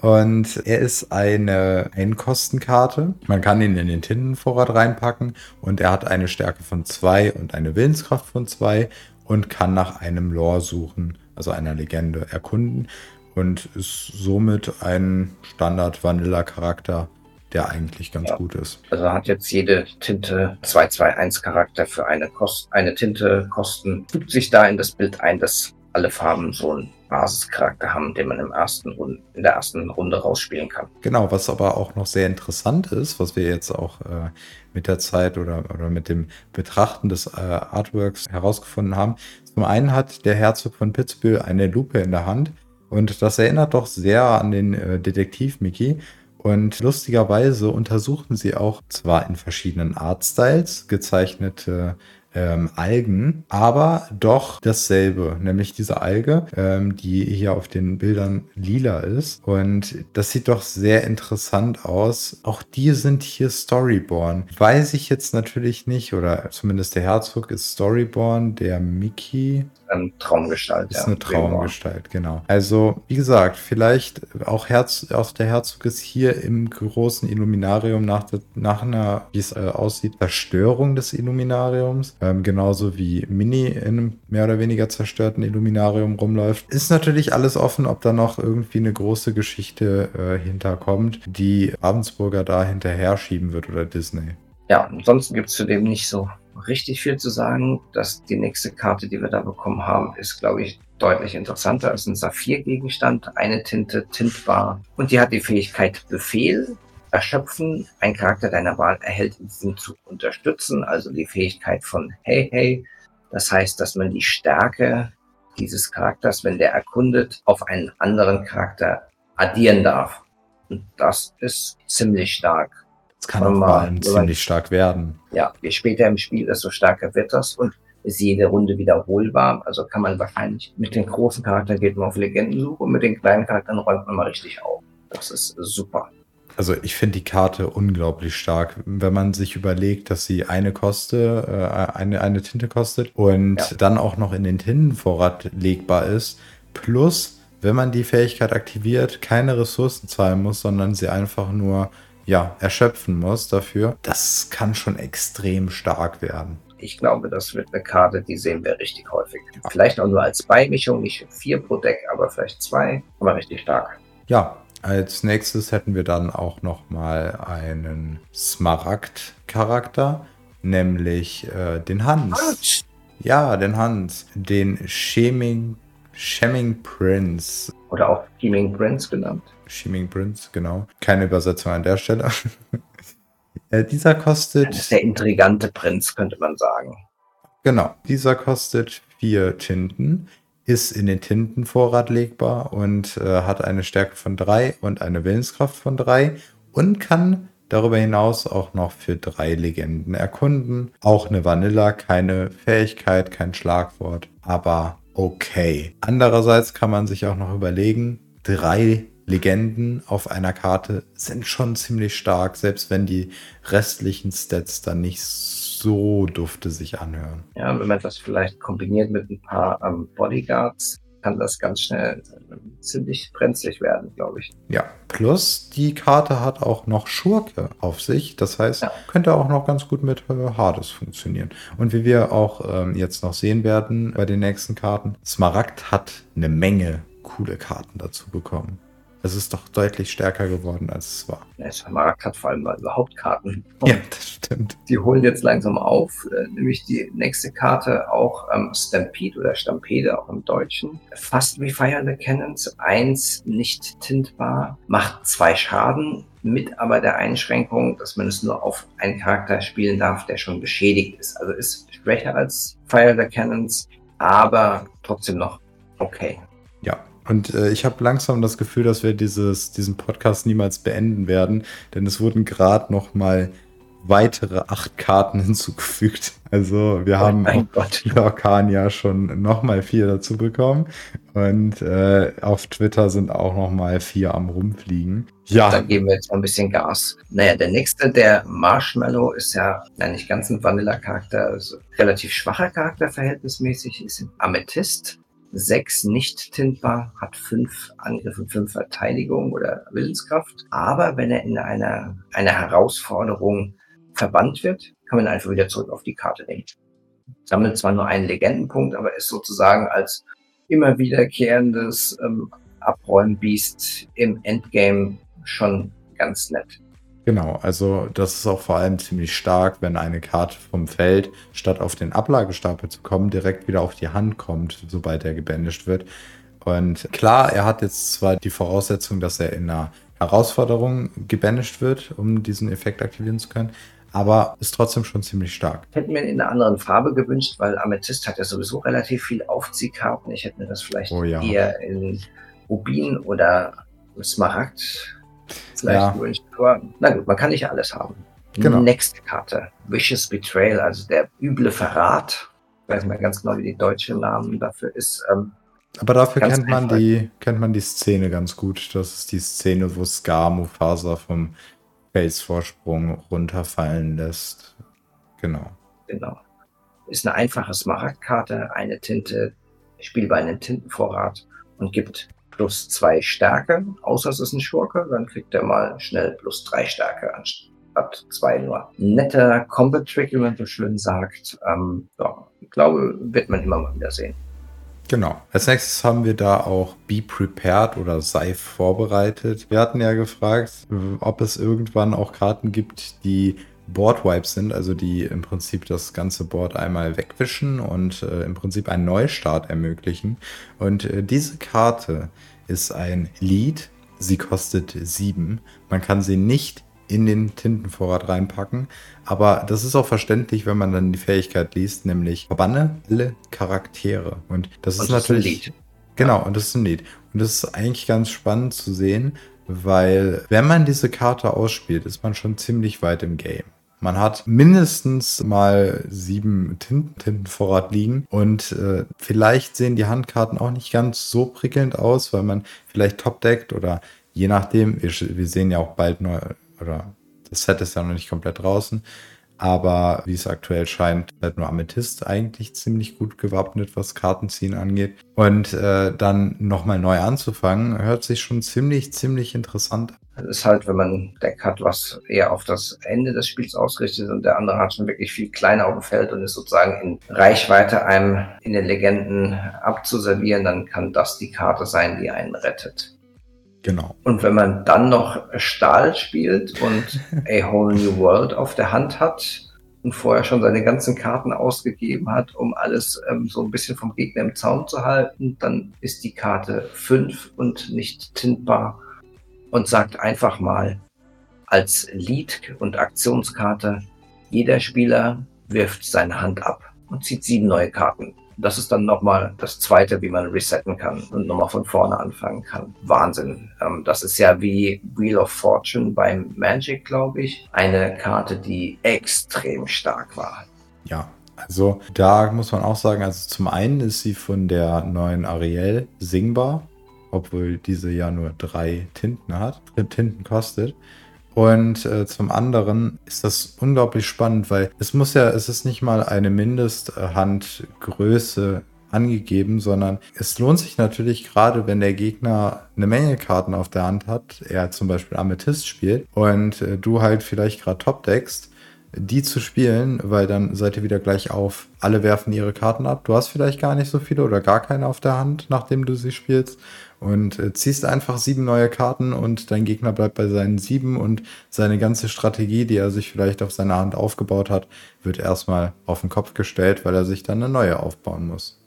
Und er ist eine Einkostenkarte. Man kann ihn in den Tintenvorrat reinpacken und er hat eine Stärke von 2 und eine Willenskraft von 2 und kann nach einem Lore suchen, also einer Legende erkunden und ist somit ein Standard-Vanilla-Charakter, der eigentlich ganz ja. gut ist. Also hat jetzt jede Tinte 221 Charakter für eine, Kost eine Tinte kosten, fügt sich da in das Bild ein, das alle Farben so einen Basischarakter haben, den man im ersten Runde, in der ersten Runde rausspielen kann. Genau, was aber auch noch sehr interessant ist, was wir jetzt auch äh, mit der Zeit oder, oder mit dem Betrachten des äh, Artworks herausgefunden haben. Zum einen hat der Herzog von Pittsburgh eine Lupe in der Hand und das erinnert doch sehr an den äh, Detektiv Mickey. Und lustigerweise untersuchen sie auch zwar in verschiedenen Artstyles gezeichnete ähm, Algen, aber doch dasselbe, nämlich diese Alge, ähm, die hier auf den Bildern lila ist. Und das sieht doch sehr interessant aus. Auch die sind hier Storyborn. Weiß ich jetzt natürlich nicht, oder zumindest der Herzog ist Storyborn, der Mickey eine Traumgestalt. Ist ja, eine Traumgestalt, genau. Also, wie gesagt, vielleicht auch, Herz, auch der Herzog ist hier im großen Illuminarium nach, nach einer, wie es äh, aussieht, Zerstörung des Illuminariums. Ähm, genauso wie Mini in einem mehr oder weniger zerstörten Illuminarium rumläuft. Ist natürlich alles offen, ob da noch irgendwie eine große Geschichte äh, hinterkommt, die Ravensburger da hinterher schieben wird oder Disney. Ja, ansonsten gibt es zudem nicht so richtig viel zu sagen. Dass die nächste Karte, die wir da bekommen haben, ist, glaube ich, deutlich interessanter als ein Saphir-Gegenstand. Eine Tinte, tintbar. Und die hat die Fähigkeit Befehl. Erschöpfen. Ein Charakter deiner Wahl erhält diesen zu unterstützen. Also die Fähigkeit von Hey Hey. Das heißt, dass man die Stärke dieses Charakters, wenn der erkundet, auf einen anderen Charakter addieren darf. Und das ist ziemlich stark. Es kann auch vor allem ziemlich stark werden. Ja, je später im Spiel, desto stärker wird das und ist jede Runde wiederholbar. Also kann man wahrscheinlich mit den großen Charakteren geht man auf Legendensuche und mit den kleinen Charakteren räumt man mal richtig auf. Das ist super. Also ich finde die Karte unglaublich stark, wenn man sich überlegt, dass sie eine koste, äh, eine, eine Tinte kostet und ja. dann auch noch in den Tintenvorrat legbar ist. Plus, wenn man die Fähigkeit aktiviert, keine Ressourcen zahlen muss, sondern sie einfach nur ja, erschöpfen muss dafür, das kann schon extrem stark werden. Ich glaube, das wird eine Karte, die sehen wir richtig häufig. Vielleicht auch nur als Beimischung, nicht vier pro Deck, aber vielleicht zwei, aber richtig stark. Ja, als nächstes hätten wir dann auch noch mal einen Smaragd-Charakter, nämlich äh, den Hans. Ja, den Hans, den Scheming, Schemming Prince. Oder auch Scheming Prince genannt. Shiming Prince, genau. Keine Übersetzung an der Stelle. *laughs* äh, dieser kostet. Das ist der intrigante Prinz, könnte man sagen. Genau. Dieser kostet vier Tinten, ist in den Tintenvorrat legbar und äh, hat eine Stärke von drei und eine Willenskraft von drei und kann darüber hinaus auch noch für drei Legenden erkunden. Auch eine Vanilla, keine Fähigkeit, kein Schlagwort, aber okay. Andererseits kann man sich auch noch überlegen, drei Legenden auf einer Karte sind schon ziemlich stark, selbst wenn die restlichen Stats dann nicht so dufte sich anhören. Ja, wenn man das vielleicht kombiniert mit ein paar ähm, Bodyguards, kann das ganz schnell äh, ziemlich brenzlig werden, glaube ich. Ja, plus die Karte hat auch noch Schurke auf sich. Das heißt, ja. könnte auch noch ganz gut mit äh, Hades funktionieren. Und wie wir auch ähm, jetzt noch sehen werden bei den nächsten Karten, Smaragd hat eine Menge coole Karten dazu bekommen. Es ist doch deutlich stärker geworden, als es war. Ja, Schamarek hat vor allem mal überhaupt Karten. Und ja, das stimmt. Die holen jetzt langsam auf, äh, nämlich die nächste Karte auch ähm, Stampede oder Stampede, auch im Deutschen. Fast wie Fire the Cannons. Eins nicht tintbar, macht zwei Schaden, mit aber der Einschränkung, dass man es nur auf einen Charakter spielen darf, der schon beschädigt ist. Also ist schwächer als Fire the Cannons, aber trotzdem noch okay. Und äh, ich habe langsam das Gefühl, dass wir dieses, diesen Podcast niemals beenden werden, denn es wurden gerade noch mal weitere acht Karten *laughs* hinzugefügt. Also wir oh haben Lorcan ja schon noch mal vier dazu bekommen und äh, auf Twitter sind auch noch mal vier am rumfliegen. Ja. Dann geben wir jetzt mal ein bisschen Gas. Naja, der nächste, der Marshmallow, ist ja na, nicht ganz ein Vanilla-Charakter, also relativ schwacher Charakter verhältnismäßig, ist ein Amethyst. 6 nicht tintbar, hat 5 Angriffe, 5 Verteidigung oder Willenskraft. Aber wenn er in einer, einer Herausforderung verbannt wird, kann man einfach wieder zurück auf die Karte nehmen. Sammelt zwar nur einen Legendenpunkt, aber ist sozusagen als immer wiederkehrendes ähm, Abräumbiest im Endgame schon ganz nett. Genau, also das ist auch vor allem ziemlich stark, wenn eine Karte vom Feld, statt auf den Ablagestapel zu kommen, direkt wieder auf die Hand kommt, sobald er gebändigt wird. Und klar, er hat jetzt zwar die Voraussetzung, dass er in einer Herausforderung gebändigt wird, um diesen Effekt aktivieren zu können, aber ist trotzdem schon ziemlich stark. Ich hätte mir in einer anderen Farbe gewünscht, weil Amethyst hat ja sowieso relativ viel Aufziehkarten. Ich hätte mir das vielleicht Oh ja. eher in Rubin oder Smaragd vielleicht Ja. gewünscht. Aber na gut, man kann nicht alles haben. Genau. Nächste Karte. Vicious Betrayal, also der üble Verrat. Ich weiß mehr ganz genau, wie die deutsche Namen dafür ist. Ähm, Aber dafür kennt man, einfach. die, kennt man die Szene ganz gut. Das ist die Szene, wo Scar Mufasa vom Felsvorsprung runterfallen lässt. Genau. Genau. Ist eine einfache Smaragdkarte, eine Tinte, spielbar einen Tintenvorrat und gibt plus zwei Stärke, außer es ist ein Schurke, dann kriegt er mal schnell plus drei Stärke anstatt zwei nur. Netter Combat-Trick, wie man so schön sagt. Ähm, ja, ich glaube, wird man immer mal wieder sehen. Genau. Als nächstes haben wir da auch Be Prepared oder sei vorbereitet. Wir hatten ja gefragt, ob es irgendwann auch Karten gibt, die Board-Wipes sind, also die im Prinzip das ganze Board einmal wegwischen und äh, im Prinzip einen Neustart ermöglichen. Und äh, diese Karte ist ein Lead. Sie kostet sieben. Man kann sie nicht in den Tintenvorrat reinpacken. Aber das ist auch verständlich, wenn man dann die Fähigkeit liest, nämlich verbanne alle Charaktere. Und das Und ist das ist ein natürlich. Lied. Genau, und das ist ein Lied. Und das ist eigentlich ganz spannend zu sehen, weil wenn man diese Karte ausspielt, ist man schon ziemlich weit im Game. Man hat mindestens mal sieben Tinten, Tintenvorrat liegen und äh, vielleicht sehen die Handkarten auch nicht ganz so prickelnd aus, weil man vielleicht topdeckt oder je nachdem, wir, wir sehen ja auch bald neu, oder das Set ist ja noch nicht komplett draußen, aber wie es aktuell scheint, halt nur Amethyst eigentlich ziemlich gut gewappnet, was Kartenziehen angeht. Und äh, dann nochmal neu anzufangen, hört sich schon ziemlich, ziemlich interessant an. Das ist halt, wenn man ein Deck hat, was eher auf das Ende des Spiels ausgerichtet und der andere hat schon wirklich viel kleiner auf dem Feld und ist sozusagen in Reichweite, einem in den Legenden abzuservieren, dann kann das die Karte sein, die einen rettet. Genau. Und wenn man dann noch Stahl spielt und *laughs* A Whole New World auf der Hand hat und vorher schon seine ganzen Karten ausgegeben hat, um alles ähm, so ein bisschen vom Gegner im Zaum zu halten, dann ist die Karte 5 und nicht tintbar und sagt einfach mal als Lead- und Aktionskarte, jeder Spieler wirft seine Hand ab und zieht sieben neue Karten. Das ist dann nochmal das zweite, wie man resetten kann und nochmal von vorne anfangen kann. Wahnsinn. Ähm, das ist ja wie Wheel of Fortune beim Magic, glaube ich. Eine Karte, die extrem stark war. Ja, also da muss man auch sagen, also zum einen ist sie von der neuen Ariel singbar, obwohl diese ja nur drei Tinten hat, äh, Tinten kostet. Und äh, zum anderen ist das unglaublich spannend, weil es muss ja, es ist nicht mal eine Mindesthandgröße angegeben, sondern es lohnt sich natürlich gerade, wenn der Gegner eine Menge Karten auf der Hand hat, er zum Beispiel Amethyst spielt und äh, du halt vielleicht gerade top deckst, die zu spielen, weil dann seid ihr wieder gleich auf. Alle werfen ihre Karten ab. Du hast vielleicht gar nicht so viele oder gar keine auf der Hand, nachdem du sie spielst. Und äh, ziehst einfach sieben neue Karten und dein Gegner bleibt bei seinen sieben und seine ganze Strategie, die er sich vielleicht auf seiner Hand aufgebaut hat, wird erstmal auf den Kopf gestellt, weil er sich dann eine neue aufbauen muss.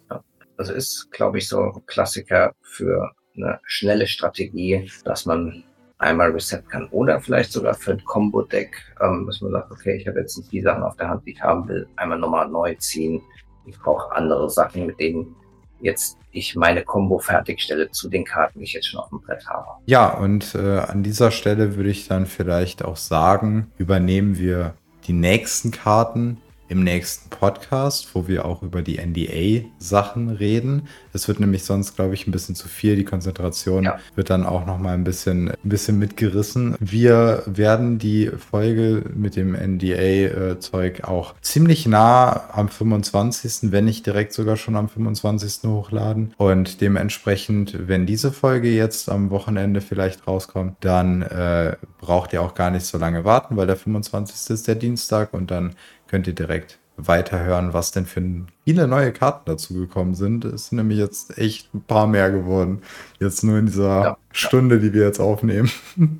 Also ist, glaube ich, so ein Klassiker für eine schnelle Strategie, dass man einmal reset kann. Oder vielleicht sogar für ein Combo-Deck, ähm, dass man sagt, okay, ich habe jetzt nicht die Sachen auf der Hand, die ich haben will, einmal nochmal neu ziehen. Ich brauche andere Sachen, mit denen jetzt ich meine Combo fertigstelle zu den Karten, die ich jetzt schon auf dem Brett habe. Ja, und äh, an dieser Stelle würde ich dann vielleicht auch sagen, übernehmen wir die nächsten Karten im nächsten Podcast, wo wir auch über die NDA-Sachen reden. Es wird nämlich sonst, glaube ich, ein bisschen zu viel. Die Konzentration Ja. wird dann auch noch mal ein bisschen, ein bisschen mitgerissen. Wir werden die Folge mit dem NDA-Zeug auch ziemlich nah am 25., wenn nicht direkt sogar schon am 25. hochladen. Und dementsprechend, wenn diese Folge jetzt am Wochenende vielleicht rauskommt, dann äh, braucht ihr auch gar nicht so lange warten, weil der 25. ist der Dienstag und dann könnt ihr direkt weiterhören, was denn für viele neue Karten dazu gekommen sind. Es sind nämlich jetzt echt ein paar mehr geworden. Jetzt nur in dieser Ja. Stunde, die wir jetzt aufnehmen. *laughs*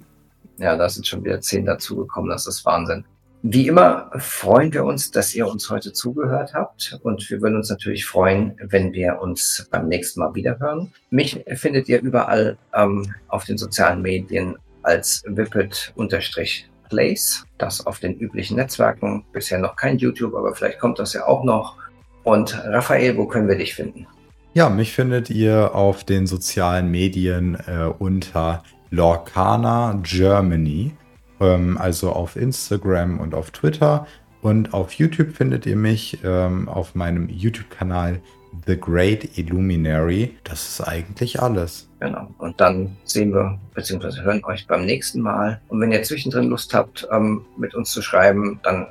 Ja, da sind schon wieder zehn dazugekommen. Das ist Wahnsinn. Wie immer freuen wir uns, dass ihr uns heute zugehört habt und wir würden uns natürlich freuen, wenn wir uns beim nächsten Mal wiederhören. Mich findet ihr überall ähm, auf den sozialen Medien als Whippet-Place, das auf den üblichen Netzwerken. Bisher noch kein YouTube, aber vielleicht kommt das ja auch noch. Und Raphael, wo können wir dich finden? Ja, mich findet ihr auf den sozialen Medien äh, unter Lorcana Germany, ähm, also auf Instagram und auf Twitter. Und auf YouTube findet ihr mich ähm, auf meinem YouTube-Kanal The Great Illuminary. Das ist eigentlich alles. Genau. Und dann sehen wir bzw. hören euch beim nächsten Mal. Und wenn ihr zwischendrin Lust habt, ähm, mit uns zu schreiben, dann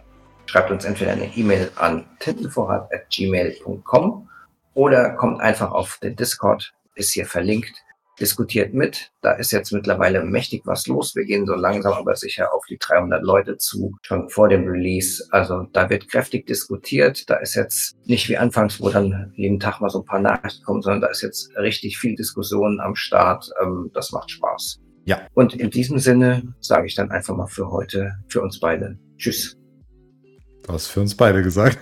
schreibt uns entweder eine E-Mail an tintenvorrat.gmail.com oder kommt einfach auf den Discord, ist hier verlinkt diskutiert mit. Da ist jetzt mittlerweile mächtig was los. Wir gehen so langsam aber sicher auf die 300 Leute zu, schon vor dem Release. Also da wird kräftig diskutiert. Da ist jetzt nicht wie anfangs, wo dann jeden Tag mal so ein paar Nachrichten kommen, sondern da ist jetzt richtig viel Diskussion am Start. Ähm, das macht Spaß. Ja. Und in diesem Sinne sage ich dann einfach mal für heute, für uns beide. Tschüss. Du hast für uns beide gesagt.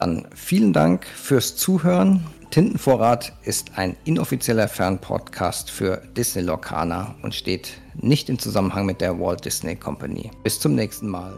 Dann vielen Dank fürs Zuhören. Tintenvorrat ist ein inoffizieller Fernpodcast für Disney Lorcaner und steht nicht im Zusammenhang mit der Walt Disney Company. Bis zum nächsten Mal.